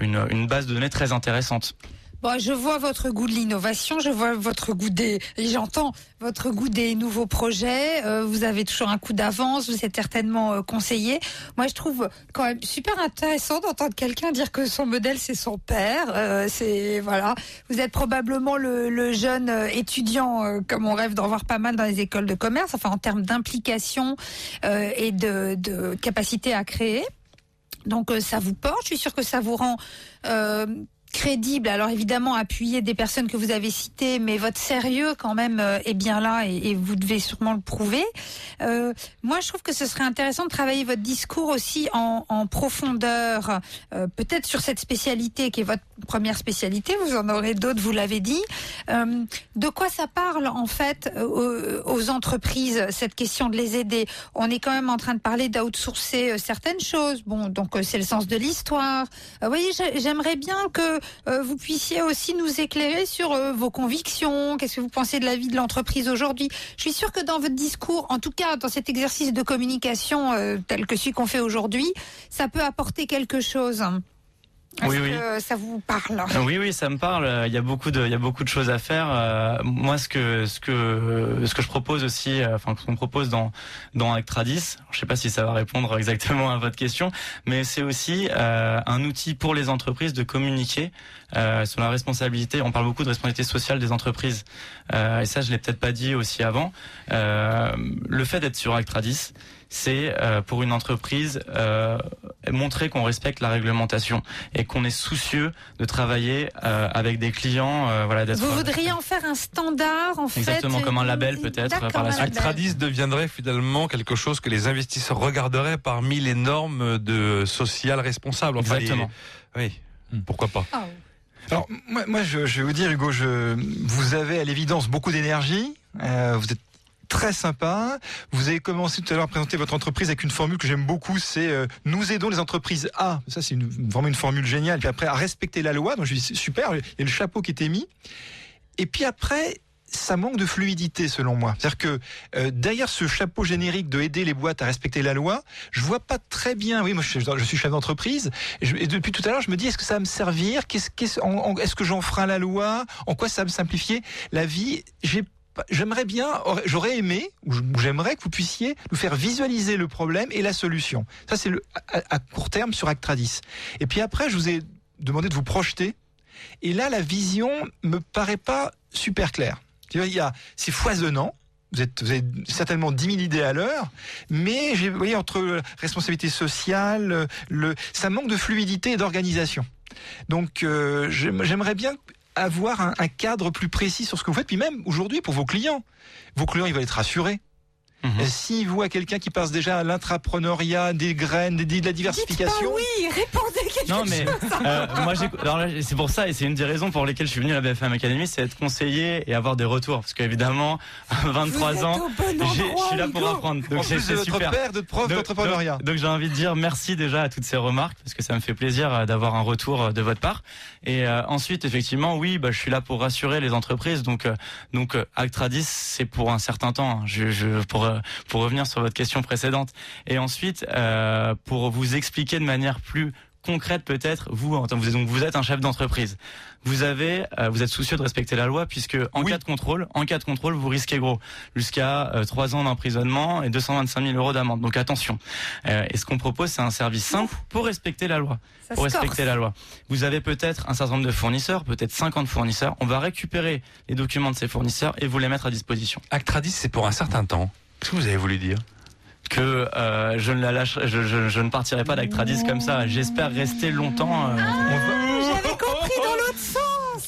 une base de données très intéressante. Bon, je vois votre goût de l'innovation, je vois votre goût des, j'entends votre goût des nouveaux projets. euh, vous avez toujours un coup d'avance, vous êtes certainement euh, conseillé. Moi, je trouve quand même super intéressant d'entendre quelqu'un dire que son modèle c'est son père. Euh, c'est voilà, vous êtes probablement le, le jeune euh, étudiant euh, comme on rêve d'en voir pas mal dans les écoles de commerce. Enfin, en termes d'implication euh, et de, de capacité à créer. Donc ça vous porte. Je suis sûre que ça vous rend euh, crédible. Alors évidemment, appuyer des personnes que vous avez citées, mais votre sérieux quand même euh, est bien là et, vous devez sûrement le prouver. Euh, moi, je trouve que ce serait intéressant de travailler votre discours aussi en, en profondeur, euh, peut-être sur cette spécialité qui est votre première spécialité. Vous en aurez d'autres, vous l'avez dit. Euh, de quoi ça parle en fait euh, aux, entreprises cette question de les aider? On est quand même en train de parler d'outsourcer certaines choses. Bon, donc c'est le sens de l'histoire. Vous voyez, j'ai- j'aimerais bien que vous puissiez aussi nous éclairer sur euh, vos convictions. Qu'est-ce que vous pensez de la vie de l'entreprise aujourd'hui? Je suis sûre que dans votre discours, en tout cas dans cet exercice de communication euh, tel que celui qu'on fait aujourd'hui, ça peut apporter quelque chose. Est-ce Oui, oui. que ça vous parle? Oui, oui, ça me parle. Il y a beaucoup de, il y a beaucoup de choses à faire. Euh, moi, ce que, ce que, ce que je propose aussi, euh, enfin, ce qu'on propose dans, dans Actradis, je sais pas si ça va répondre exactement à votre question, mais c'est aussi euh, un outil pour les entreprises de communiquer euh, sur la responsabilité. On parle beaucoup de responsabilité sociale des entreprises, euh, et ça, je l'ai peut-être pas dit aussi avant. Euh, le fait d'être sur Actradis, c'est euh, pour une entreprise euh, montrer qu'on respecte la réglementation et qu'on est soucieux de travailler euh, avec des clients, euh, voilà, Vous voudriez en faire un standard, en fait exactement comme un label peut-être par la suite. Actradis deviendrait finalement quelque chose que les investisseurs regarderaient parmi les normes de social responsable. Enfin, les- Exactement. Oui, pourquoi pas. Ah, Alors, moi, moi, je, je vais vous dire, Hugo, je, vous avez à l'évidence beaucoup d'énergie. euh, vous êtes très sympa. Vous avez commencé tout à l'heure à présenter votre entreprise avec une formule que j'aime beaucoup, c'est euh, nous aidons les entreprises à. Ça, c'est vraiment une formule géniale. Puis après, à respecter la loi. Donc, je dis super. Il y a le chapeau qui était mis. Et puis après, ça manque de fluidité selon moi. C'est-à-dire que euh, derrière ce chapeau générique de aider les boîtes à respecter la loi, je vois pas très bien. Oui, moi je, suis chef d'entreprise et, depuis tout à l'heure je me dis est-ce que ça va me servir? Est-ce que j'enfreins la loi? En quoi ça va me simplifier la vie? J'ai J'aimerais bien, j'aurais aimé, ou j'aimerais que vous puissiez nous faire visualiser le problème et la solution. Ça, c'est à, à court terme sur Actradis. Et puis après, je vous ai demandé de vous projeter. Et là, la vision me paraît pas super claire. Il y a, c'est foisonnant. Vous, êtes, vous avez certainement 10 000 idées à l'heure, mais vous voyez, entre responsabilité sociale, le, ça manque de fluidité et d'organisation. Donc, euh, j'aime- j'aimerais bien avoir un, cadre plus précis sur ce que vous faites, puis même aujourd'hui pour vos clients. Vos clients, ils vont être rassurés. Et S'ils voient quelqu'un qui passe déjà à l'intrapreneuriat, des graines, des- de la Dites pas diversification, oui, répondez quelque Non chose. mais euh, moi j'ai alors là c'est pour ça et c'est une des raisons pour lesquelles je suis venu à la BFM Academy c'est être conseillé et avoir des retours parce qu'évidemment à 23 Vous êtes ans bon je suis là pour apprendre donc en c'est plus de c'est votre super. père, de prof Donc- d'entrepreneuriat. Donc, donc j'ai envie de dire merci déjà à toutes ces remarques parce que ça me fait plaisir euh, d'avoir un retour euh, de votre part. Et euh, ensuite effectivement oui bah, je suis là pour rassurer les entreprises donc euh, donc Actradis c'est pour un certain temps. Je, je pour euh, pour revenir sur votre question précédente. Et ensuite euh, pour vous expliquer de manière plus concrète peut-être vous en tant- vous êtes donc vous êtes un chef d'entreprise. Vous avez euh, vous êtes soucieux de respecter la loi puisque en Oui. cas de contrôle en cas de contrôle vous risquez gros jusqu'à euh, trois ans d'emprisonnement et 225 000 euros d'amende. Donc attention Euh, et ce qu'on propose c'est un service simple pour respecter la loi. Ça pour respecter corse. la loi. Vous avez peut-être un certain nombre de fournisseurs peut-être 50 fournisseurs. On va récupérer les documents de ces fournisseurs et vous les mettre à disposition. Actradis, c'est pour un certain temps. Qu'est-ce que vous avez voulu dire? Que euh, je ne la lâcherai je, je, ne partirai pas d'Actradis comme ça. J'espère rester longtemps euh,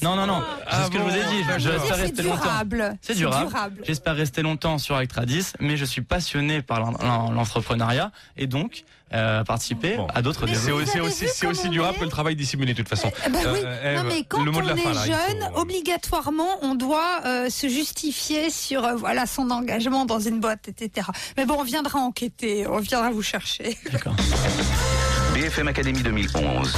non non non Ah c'est ce que je vous ai dit je- j'espère C'est rester longtemps durable. C'est durable. J'espère rester longtemps sur Actradis, mais je suis passionné par l'en- l'en- l'entrepreneuriat et donc euh, participer Bon. à d'autres C'est aussi, durable est que le travail dissimulé, de toute façon. Ben oui. Euh, non mais quand le mot on de la fin, est là, il jeune, faut- obligatoirement, on doit euh, se justifier sur euh, voilà son engagement dans une boîte, etc. Mais bon, on viendra enquêter, on viendra vous chercher. D'accord. BFM Académie 2011.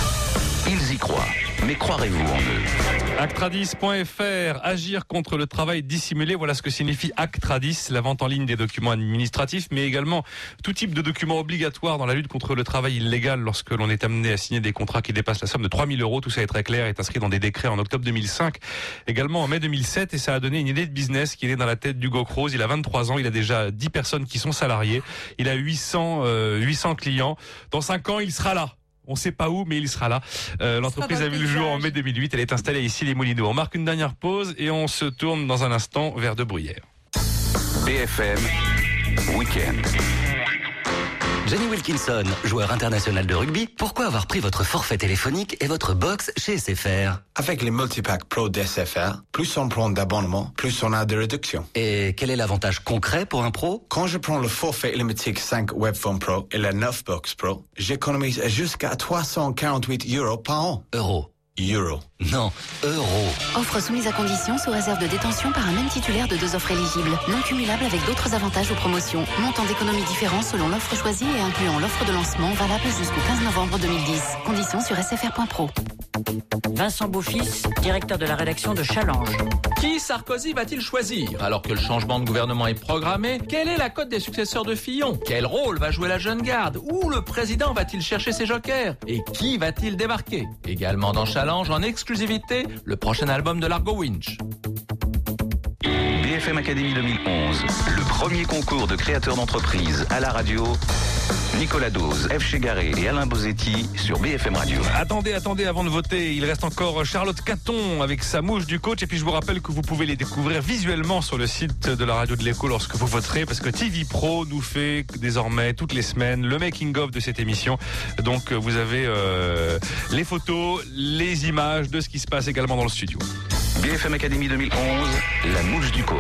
Ils y croient. Mais croirez-vous en eux Actradis.fr, agir contre le travail dissimulé, voilà ce que signifie Actradis, la vente en ligne des documents administratifs, mais également tout type de documents obligatoires dans la lutte contre le travail illégal lorsque l'on est amené à signer des contrats qui dépassent la somme de 3000 euros. Tout ça est très clair, est inscrit dans des décrets en octobre 2005, également en mai 2007, et ça a donné une idée de business qui est dans la tête d'Hugo Croze. Il a 23 ans, il a déjà 10 personnes qui sont salariées, il a 800, euh, 800 clients. Dans 5 ans, il sera là. On sait pas où, mais il sera là. Euh, L'entreprise a vu le jour en mai 2008. Elle est installée ici, les Moulineaux. On marque une dernière pause et on se tourne dans un instant vers de Bruyère. BFM Weekend. Jenny Wilkinson, joueur international de rugby, pourquoi avoir pris votre forfait téléphonique et votre box chez SFR Avec les multipacks Pro d'SFR, plus on prend d'abonnements, plus on a de réductions. Et quel est l'avantage concret pour un pro Quand je prends le forfait illimité 5 Webphone Pro et le 9 Box Pro, j'économise jusqu'à 348 euros par an. Euro. Euro. Non, euro. Offre soumise à condition sous réserve de détention par un même titulaire de deux offres éligibles, non cumulables avec d'autres avantages ou promotions. Montant d'économie différent selon l'offre choisie et incluant l'offre de lancement valable jusqu'au 15 novembre 2010. Conditions sur sfr.pro. Vincent Beaufils, directeur de la rédaction de Challenge. Qui Sarkozy va-t-il choisir Alors que le changement de gouvernement est programmé, quelle est la cote des successeurs de Fillon? Quel rôle va jouer la jeune garde? Où le président va-t-il chercher ses jokers? Et qui va-t-il débarquer Également dans Challenge, en exclusivité, le prochain album de Largo Winch. BFM Academy 2011, le premier concours de créateurs d'entreprise à la radio. Nicolas Dose, F. Chegaré et Alain Bozetti sur BFM Radio. Attendez, attendez, avant de voter, il reste encore Charlotte Caton avec sa mouche du coach. Et puis je vous rappelle que vous pouvez les découvrir visuellement sur le site de la radio de l'écho lorsque vous voterez, parce que TV Pro nous fait désormais toutes les semaines le making-of de cette émission. Donc vous avez euh, les photos, les images de ce qui se passe également dans le studio. BFM Academy 2011, la mouche du coach.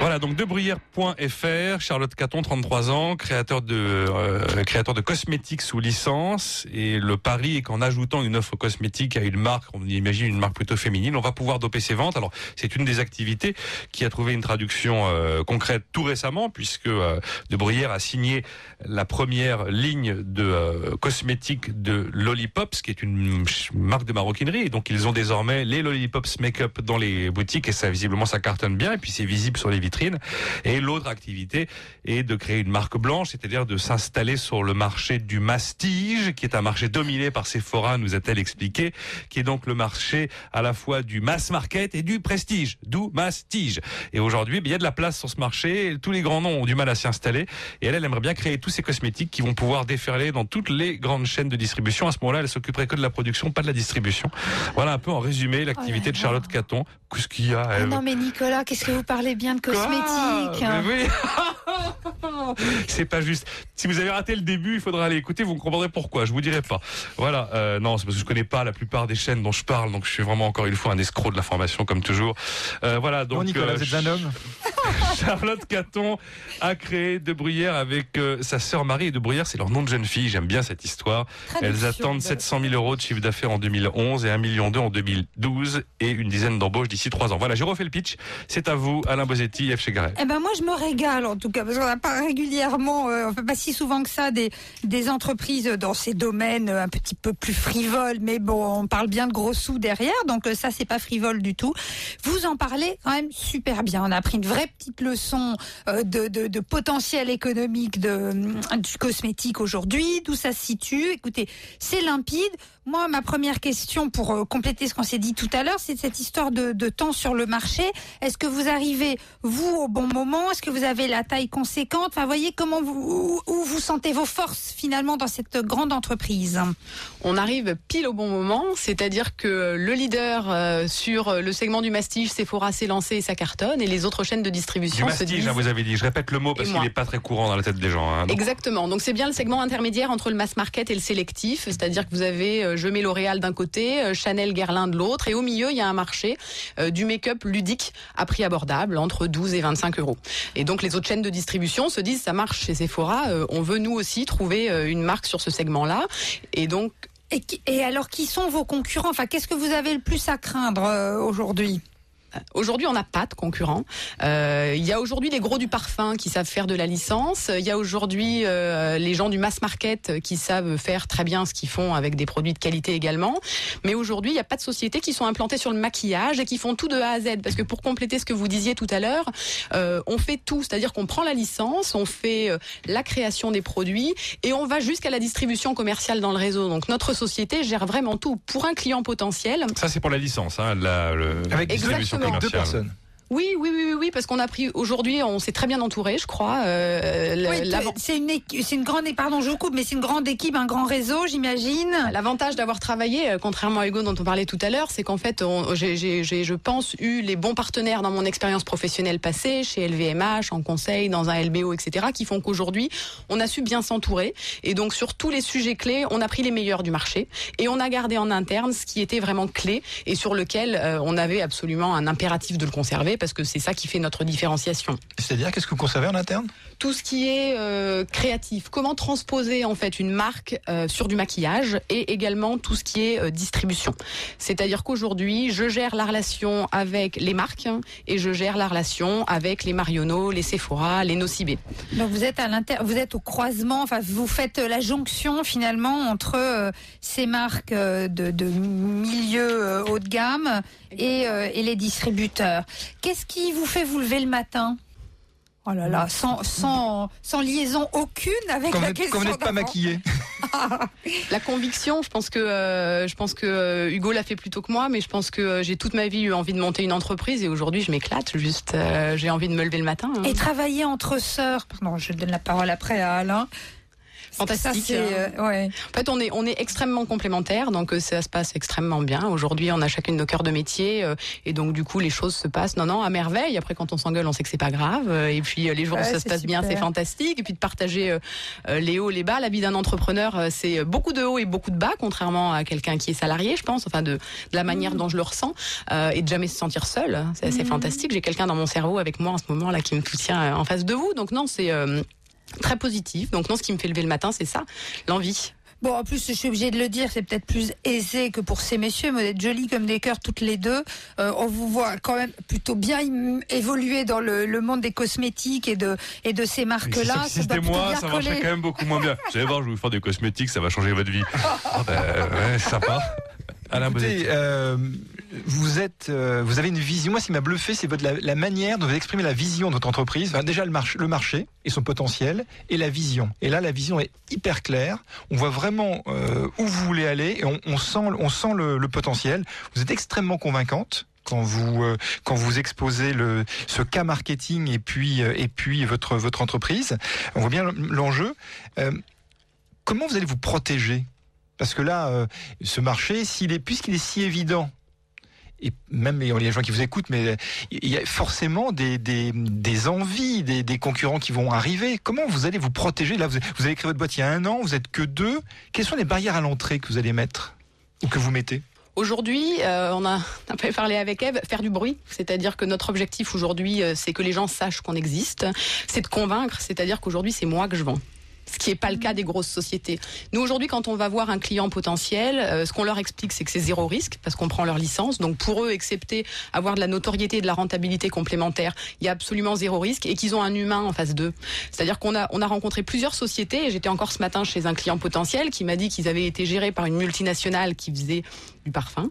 Voilà, donc debruyère.fr, Charlotte Caton, 33 ans, créateur de, euh, créateur de cosmétiques sous licence. Et le pari est qu'en ajoutant une offre cosmétique à une marque, on imagine une marque plutôt féminine, on va pouvoir doper ses ventes. Alors, c'est une des activités qui a trouvé une traduction euh, concrète tout récemment, puisque euh, a signé la première ligne de euh, cosmétiques de Lollipops, qui est une marque de maroquinerie. Et donc, ils ont désormais les Lollipops Dans les boutiques et ça, visiblement, ça cartonne bien. Et puis, c'est visible sur les vitrines. Et l'autre activité est de créer une marque blanche, c'est-à-dire de s'installer sur le marché du mastige, qui est un marché dominé par Sephora, nous a-t-elle expliqué, qui est donc le marché à la fois du mass market et du prestige, d'où mastige. Et aujourd'hui, eh il y a de la place sur ce marché, tous les grands noms ont du mal à s'y installer, et elle, elle aimerait bien créer tous ces cosmétiques qui vont pouvoir déferler dans toutes les grandes chaînes de distribution. À ce moment-là, elle s'occuperait que de la production, pas de la distribution. Voilà un peu en résumé l'activité de Charlotte Caton. Qu'est-ce qu'il y a Ah non mais Nicolas, qu'est-ce que vous parlez bien de cosmétiques oui. c'est pas juste. Si vous avez raté le début, il faudra aller écouter, vous comprendrez pourquoi. Je vous dirai pas. Voilà. Euh, non, c'est parce que je connais pas la plupart des chaînes dont je parle, donc je suis vraiment encore une fois un escroc de l'information comme toujours. Euh, voilà. Donc Bon, Nicolas, euh, vous êtes un homme Charlotte Caton a créé De Bruyère avec euh, sa sœur Marie. Et De Bruyère, c'est leur nom de jeune fille. J'aime bien cette histoire. Traduction Elles attendent de- 700 000 euros de chiffre d'affaires en 2011 et 1 million d'euros en 2012 et une dizaine d'embauches d'ici trois ans. Voilà, j'ai refait le pitch. C'est à vous, Alain Bosetti, F. Chegaray. Eh ben moi je me régale en tout cas parce qu'on n'a pas régulièrement, euh, pas si souvent que ça des entreprises dans ces domaines un petit peu plus frivoles, mais bon on parle bien de gros sous derrière, donc euh, ça c'est pas frivole du tout. Vous en parlez quand même super bien. On a pris une vraie petite leçon euh, de, potentiel économique euh, du cosmétique aujourd'hui, d'où ça se situe. Écoutez, c'est limpide. Moi, ma première question pour euh, compléter ce qu'on s'est dit tout à l'heure, c'est cette histoire de, de temps sur le marché. Est-ce que vous arrivez, vous, au bon moment? Est-ce que vous avez la taille conséquente? Enfin, voyez comment vous, où, où vous sentez vos forces finalement dans cette grande entreprise. On arrive pile au bon moment, c'est-à-dire que le leader euh, sur le segment du mastige, Sephora, s'est lancé et ça cartonne, et les autres chaînes de Du distribution se mastige, disent... hein, vous avez dit. Je répète le mot parce qu'il n'est pas très courant dans la tête des gens. hein. Donc, Exactement. Donc c'est bien le segment intermédiaire entre le mass market et le sélectif, c'est-à-dire que vous avez euh, Je mets L'Oréal d'un côté, euh, Chanel, Guerlain de l'autre, et au milieu il y a un marché euh, du make-up ludique à prix abordable entre 12 et 25 euros. Et donc les autres chaînes de distribution se disent ça marche chez Sephora, euh, on veut nous aussi trouver euh, une marque sur ce segment-là, et donc Et, et alors, qui sont vos concurrents? Enfin, qu'est-ce que vous avez le plus à craindre euh, aujourd'hui? Aujourd'hui, on n'a pas de concurrents. Euh, Il y a aujourd'hui les gros du parfum qui savent faire de la licence. Il y a aujourd'hui euh, les gens du mass market qui savent faire très bien ce qu'ils font avec des produits de qualité également. Mais aujourd'hui, il n'y a pas de sociétés qui sont implantées sur le maquillage et qui font tout de A à Z. Parce que pour compléter ce que vous disiez tout à l'heure, euh, on fait tout. C'est-à-dire qu'on prend la licence, on fait euh, la création des produits et on va jusqu'à la distribution commerciale dans le réseau. Donc notre société gère vraiment tout. Pour un client potentiel, Ça, c'est pour la licence, hein, la, le, la distribution Exactement. Deux commerciale. Oui, oui, oui, oui, oui, parce qu'on a pris aujourd'hui, on s'est très bien entouré, je crois. Euh, Oui, c'est une, une grande, pardon, je vous coupe, mais c'est une grande équipe, un grand réseau, j'imagine. L'avantage d'avoir travaillé, euh, contrairement à Hugo dont on parlait tout à l'heure, c'est qu'en fait, j'ai, je pense, eu les bons partenaires dans mon expérience professionnelle passée, chez LVMH, en conseil, dans un LBO, etc., qui font qu'aujourd'hui, on a su bien s'entourer. Et donc, sur tous les sujets clés, on a pris les meilleurs du marché et on a gardé en interne ce qui était vraiment clé et sur lequel euh, on avait absolument un impératif de le conserver parce que c'est ça qui fait notre différenciation. C'est-à-dire, qu'est-ce que vous conservez en interne? Tout ce qui est euh, créatif. Comment transposer en fait une marque euh, sur du maquillage et également tout ce qui est euh, distribution? C'est-à-dire qu'aujourd'hui, je gère la relation avec les marques hein, et je gère la relation avec les Marionneau, les Sephora, les Nocibé. Donc vous êtes à l'inter, vous êtes au croisement, enfin vous faites euh, la jonction finalement entre euh, ces marques euh, de, de milieu euh, haut de gamme et, euh, et les distributeurs. Qu'est-ce qui vous fait vous lever le matin? Oh là là, sans, sans, sans liaison aucune avec la question vous n'êtes pas d'avant. maquillé. La conviction, je pense que euh, je pense que euh, Hugo l'a fait plus tôt que moi, mais je pense que euh, j'ai toute ma vie eu envie de monter une entreprise et aujourd'hui je m'éclate. Juste, euh, j'ai envie de me lever le matin. hein. Et travailler entre sœurs. Pardon, je donne la parole après à Alain. Fantastique. Ça, hein. euh, ouais. En fait, on est on est extrêmement complémentaires, donc euh, ça se passe extrêmement bien. Aujourd'hui, on a chacune nos cœurs de métier, euh, et donc du coup, les choses se passent non non à merveille. Après, quand on s'engueule, on sait que c'est pas grave. euh, Et puis les jours Ouais, où ça se passe bien, c'est fantastique. Et puis de partager les hauts, les bas. La vie d'un entrepreneur, c'est beaucoup de hauts et beaucoup de bas, contrairement à quelqu'un qui est salarié, je pense. Enfin, de, de la manière dont je le ressens, et de jamais se sentir seul. C'est Mhm. fantastique. J'ai quelqu'un dans mon cerveau avec moi en ce moment là qui me soutient en face de vous. Donc non, c'est euh, très positif. Donc non, ce qui me fait lever le matin, c'est ça, l'envie. Bon, en plus, je suis obligée de le dire, c'est peut-être plus aisé que pour ces messieurs, mais vous êtes jolis comme des cœurs toutes les deux. Euh, on vous voit quand même plutôt bien évoluer dans le, le monde des cosmétiques et de, et de ces marques-là. que si c'était moi, ça marcherait quand même beaucoup moins bien. Vous allez voir, je vais vous faire des cosmétiques, ça va changer votre vie. Ah ben, ouais, sympa. Écoutez, euh, vous êtes, euh, vous avez une vision. Moi, ce qui m'a bluffé, c'est la, la manière dont vous exprimez la vision de votre entreprise. Enfin, déjà le marché, le marché et son potentiel, et la vision. Et là, la vision est hyper claire. On voit vraiment euh, où vous voulez aller, et on, on sent, on sent le, le potentiel. Vous êtes extrêmement convaincante quand vous euh, quand vous exposez le ce cas marketing et puis euh, et puis votre votre entreprise. On voit bien l'enjeu. Euh, comment vous allez vous protéger? Parce que là, euh, ce marché, s'il est puisqu'il est si évident et même les gens qui vous écoutent, mais il y a forcément des, des, envies, des, des concurrents qui vont arriver. Comment vous allez vous protéger? Là, vous, vous avez créé votre boîte il y a un an, vous êtes que deux. Quelles sont les barrières à l'entrée que vous allez mettre ou que vous mettez? Aujourd'hui, euh, on a un peu parlé avec Eve, faire du bruit. C'est-à-dire que notre objectif aujourd'hui, euh, c'est que les gens sachent qu'on existe. C'est de convaincre. C'est-à-dire qu'aujourd'hui, c'est moi que je vends. Ce qui n'est pas le cas des grosses sociétés. Nous aujourd'hui, quand on va voir un client potentiel, euh, ce qu'on leur explique, c'est que c'est zéro risque parce qu'on prend leur licence. Donc pour eux, excepté avoir de la notoriété et de la rentabilité complémentaire, il y a absolument zéro risque et qu'ils ont un humain en face d'eux. C'est-à-dire qu'on a on a rencontré plusieurs sociétés. Et j'étais encore ce matin chez un client potentiel qui m'a dit qu'ils avaient été gérés par une multinationale qui faisait du parfum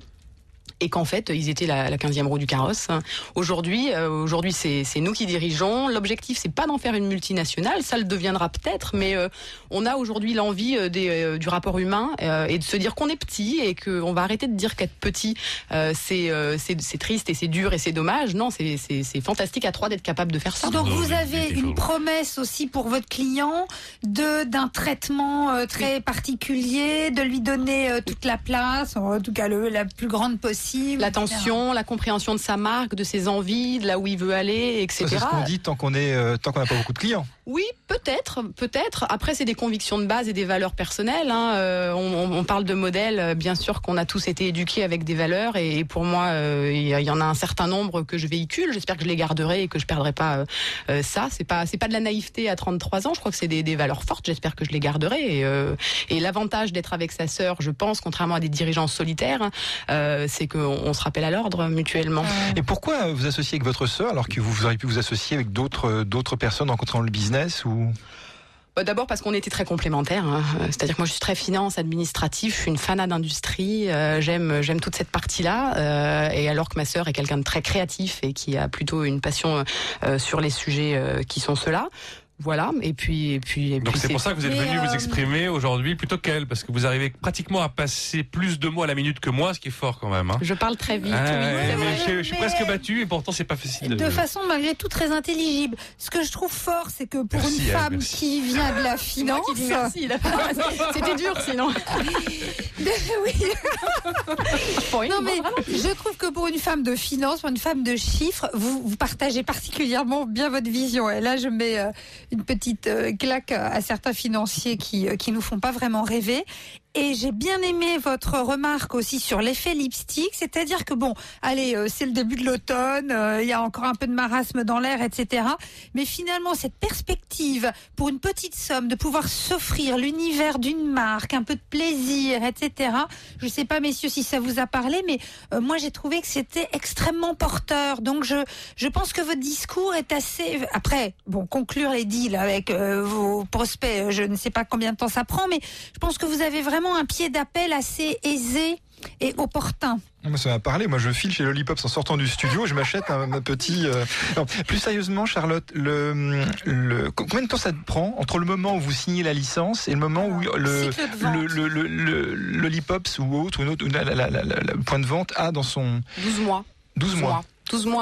et qu'en fait ils étaient la, la 15e roue du carrosse. Aujourd'hui, euh, aujourd'hui c'est nous qui dirigeons. L'objectif c'est pas d'en faire une multinationale, ça le deviendra peut-être, mais euh, on a aujourd'hui l'envie euh, euh, du rapport humain euh, et de se dire qu'on est petit et qu'on va arrêter de dire qu'être petit euh, c'est euh, triste et c'est dur et c'est dommage. Non, c'est fantastique à trois d'être capable de faire ça. Donc vous avez une promesse aussi pour votre client de d'un traitement euh, très particulier, de lui donner euh, toute la place, en tout cas le, la plus grande possible. L'attention, la compréhension de sa marque, de ses envies, de là où il veut aller, etc. C'est ce qu'on dit tant qu'on est, euh, tant qu'on n'a pas beaucoup de clients. Oui, peut-être, peut-être. Après, c'est des convictions de base et des valeurs personnelles. hein. Euh, on, parle de modèles, euh, bien sûr qu'on a tous été éduqués avec des valeurs, et, pour moi, euh, il y, en a un certain nombre que je véhicule. J'espère que je les garderai et que je perdrai pas ça. C'est pas, c'est pas de la naïveté à 33 ans. Je crois que c'est des, valeurs fortes. J'espère que je les garderai. Et, l'avantage d'être avec sa sœur, je pense, contrairement à des dirigeants solitaires, euh, c'est qu'on on se rappelle à l'ordre mutuellement. Et pourquoi vous associer avec votre sœur alors que vous, auriez pu vous associer avec d'autres d'autres personnes rencontrant le business? Bah, D'abord parce qu'on était très complémentaires. hein. C'est-à-dire que moi je suis très finance, administratif, je suis une fanat d'industrie, euh, j'aime j'aime toute cette partie-là. euh, et alors que ma sœur est quelqu'un de très créatif et qui a plutôt une passion euh, sur les sujets qui sont ceux-là. Voilà. Et puis et puis. et Donc c'est pour ça que vous êtes venu euh, vous exprimer aujourd'hui plutôt qu'elle, parce que vous arrivez pratiquement à passer plus de mots à la minute que moi, ce qui est fort quand même. hein. Je parle très vite. Ah, oui, ouais, c'est mais vrai. je, suis- je suis Mais- presque battu et pourtant c'est pas facile. de façon malgré tout très intelligible. Ce que je trouve fort, c'est que pour Merci, une femme merci. qui vient de la finance. C'était dur sinon. oui. Non mais je trouve que pour une femme de finance, pour une femme de chiffres, vous, vous partagez particulièrement bien votre vision. Et là, je mets euh, une petite euh, claque à certains financiers qui euh, qui nous font pas vraiment rêver. Et j'ai bien aimé votre remarque aussi sur l'effet lipstick, c'est-à-dire que bon, allez, euh, c'est le début de l'automne, euh, il y a encore un peu de marasme dans l'air, etc. Mais finalement, cette perspective, pour une petite somme, de pouvoir s'offrir l'univers d'une marque, un peu de plaisir, etc. Je sais pas, messieurs, si ça vous a parlé, mais euh, moi j'ai trouvé que c'était extrêmement porteur. Donc je, je pense que votre discours est assez. Après, bon, conclure les deals avec euh, vos prospects, je ne sais pas combien de temps ça prend, mais je pense que vous avez vraiment un pied d'appel assez aisé et opportun. Moi, ça m'a parlé. Moi, je file chez Lollipops en sortant du studio. Je m'achète un, un petit. euh, non, plus sérieusement, Charlotte, le, le, combien de temps ça te prend entre le moment où vous signez la licence et le moment où le, le, le, le, le- Lollipops ou autre, ou une autre, la- la- la- la- la- le point de vente a dans son 12 mois. 12 mois. 12 mois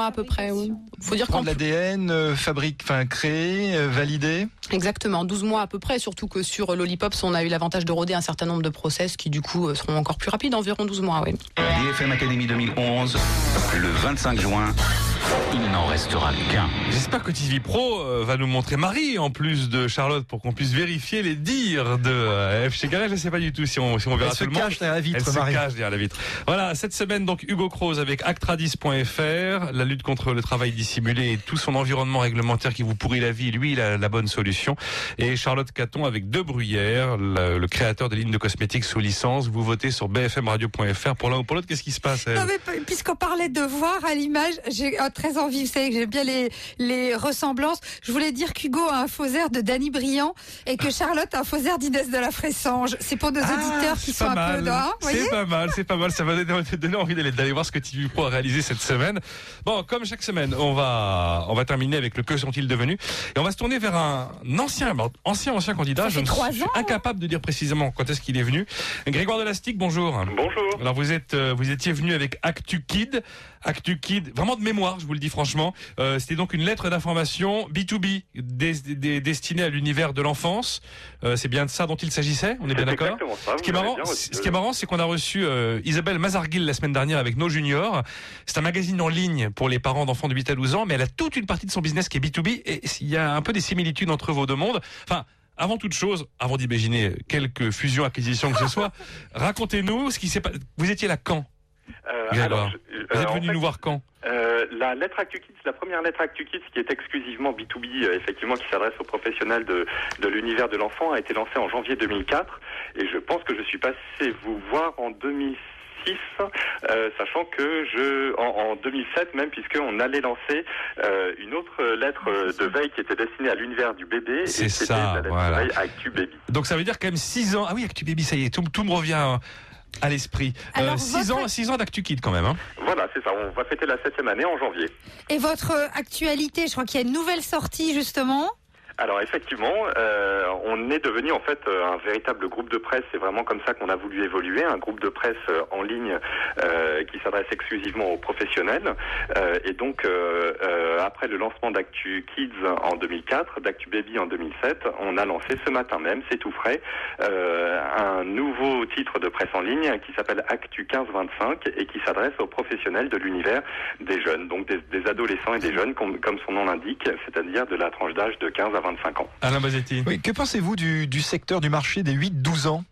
à peu près, oui. Faut dire Prendre l'ADN, euh, fabrique, enfin créer, euh, valider. Exactement, 12 mois à peu près, surtout que sur Lollipops, on a eu l'avantage de roder un certain nombre de process qui du coup euh, seront encore plus rapides, environ 12 mois, oui. BFM Academy 2011, le 25 juin, il n'en restera qu'un. J'espère que TV Pro euh, va nous montrer Marie en plus de Charlotte pour qu'on puisse vérifier les dires de euh, F. Chegaray. Je ne sais pas du tout si on, si on verra Elle se tout le monde. cache derrière la vitre, Elle Marie. se cache derrière la vitre. Voilà, cette semaine donc Hugo Croze avec Actradis.fr, la lutte contre le travail dissimulé et tout son environnement réglementaire qui vous pourrit la vie. Lui, il a la bonne solution. Et Charlotte Caton avec De Bruyère, le, le créateur des lignes de cosmétiques sous licence. Vous votez sur bfmradio.fr pour l'un ou pour l'autre. Qu'est-ce qui se passe elle? Non, mais p- puisqu'on parlait de voir à l'image, j'ai très envie, vous savez que j'aime bien les, les ressemblances. Je voulais dire qu'Hugo a un faux air de Danny Briand et que Charlotte a un faux air d'Inès de la Fressange. C'est pour nos auditeurs qui sont Ah, un peu voyez C'est pas mal, c'est pas mal. Ça m'a donné, donné envie d'aller, d'aller voir ce que TV Pro a réalisé cette semaine. Bon, comme chaque semaine, on va, on va terminer avec le que sont-ils devenus. Et on va se tourner vers un ancien, ancien, ancien candidat. Ça Je fait ne suis ans. incapable de dire précisément quand est-ce qu'il est venu. Grégoire Delastique, bonjour. Bonjour. Alors vous êtes, euh, vous étiez venu avec Actu Kid. Actu Kid, vraiment de mémoire, je vous le dis franchement. Euh, C'était donc une lettre d'information B2B des- des- destinée à l'univers de l'enfance. Euh, c'est bien de ça dont il s'agissait, on est bien d'accord Ce qui est marrant, ce qui est marrant, c'est qu'on a reçu euh, Isabelle Mazarguil la semaine dernière avec nos juniors. C'est un magazine en ligne pour les parents d'enfants de 8 à 12 ans, mais elle a toute une partie de son business qui est B2B et il y a un peu des similitudes entre vos deux mondes. Enfin, avant toute chose, avant d'imaginer quelques fusions, acquisitions que ce soit, racontez-nous ce qui s'est passé. Vous étiez là quand? Euh, alors, je- Vous euh, êtes en venu fait, nous voir quand euh, la lettre ActuKids, la première lettre ActuKids qui est exclusivement B2B, euh, effectivement, qui s'adresse aux professionnels de, de l'univers de l'enfant, a été lancée en janvier 2004. Et je pense que je suis passé vous voir en 2006. euh, sachant que je, en, en 2007 même, puisqu'on allait lancer euh, une autre lettre euh, de veille qui était destinée à l'univers du bébé, et C'est ça, la lettre voilà. de veille Actu Baby. Donc ça veut dire quand même 6 ans. Ah oui, Actu Baby, ça y est, tout, tout me revient euh, à l'esprit. Alors, 6 votre- ans, 6 ans d'Actu Kid quand même. Hein. Voilà, c'est ça. On va fêter la septième année en janvier. Et votre actualité, je crois qu'il y a une nouvelle sortie justement. Alors effectivement, euh, on est devenu en fait euh, un véritable groupe de presse. C'est vraiment comme ça qu'on a voulu évoluer, un groupe de presse euh, en ligne qui s'adresse exclusivement aux professionnels. Et donc après le lancement d'Actu Kids en 2004, d'Actu Baby en 2007, on a lancé ce matin même, c'est tout frais, un nouveau titre de presse en ligne qui s'appelle Actu 1525 et qui s'adresse aux professionnels de l'univers des jeunes, donc des, adolescents et des jeunes, comme, son nom l'indique, c'est-à-dire de la tranche d'âge de 15 à 25 ans. Alain Bazetti. Oui, que pensez-vous du, du secteur du marché des 8-12 ans?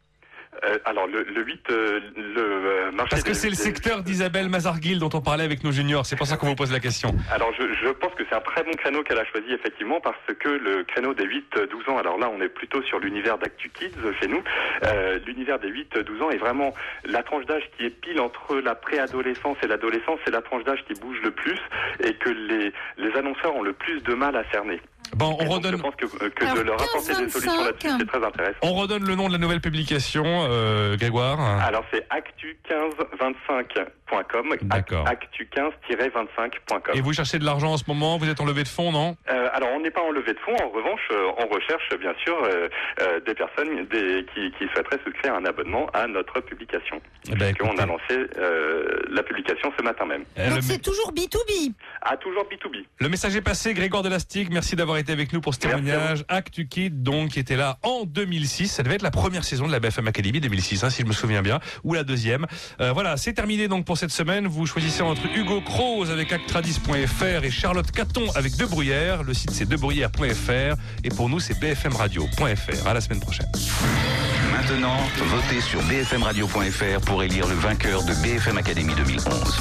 Euh, alors le, le 8, euh, le euh, marché. Parce que c'est le secteur d'Isabelle Mazarguil dont on parlait avec nos juniors. C'est pour ça qu'on vous pose la question. Alors je, je pense que c'est un très bon créneau qu'elle a choisi effectivement parce que le créneau des 8-12 ans, alors là on est plutôt sur l'univers d'Actu Kids chez nous, Euh, l'univers des 8-12 ans est vraiment la tranche d'âge qui est pile entre la préadolescence et l'adolescence, c'est la tranche d'âge qui bouge le plus et que les, les annonceurs ont le plus de mal à cerner. Bon, on redonne. Je pense que, que Alors, de leur apporter des 15-25. solutions là-dessus, c'est très intéressant. On redonne le nom de la nouvelle publication, euh, Grégoire. Alors c'est actu1525.com, D'accord. actu15-25.com. Et vous cherchez de l'argent en ce moment Vous êtes en levée de fonds, non? Euh, alors on n'est pas en levée de fonds, en revanche euh, on recherche bien sûr euh, euh, des personnes des, qui, qui souhaiteraient souscrire un abonnement à notre publication. Eh ben, on a lancé euh, la publication ce matin même. Euh, Donc le, c'est toujours B2B. À toujours B2B. le message est passé. Grégoire Delastique, merci d'avoir été avec nous pour ce témoignage. Actu Kid, donc, qui était là en 2006. Ça devait être la première saison de la BFM Academy 2006, hein, si je me souviens bien, ou la deuxième. Euh, voilà, c'est terminé donc pour cette semaine. Vous choisissez entre Hugo Croze avec Actradis.fr et Charlotte Caton avec De Bruyère. Le site c'est debruyère.fr et pour nous c'est bfmradio.fr. À la semaine prochaine. Maintenant, votez sur bfmradio.fr pour élire le vainqueur de BFM Academy 2011.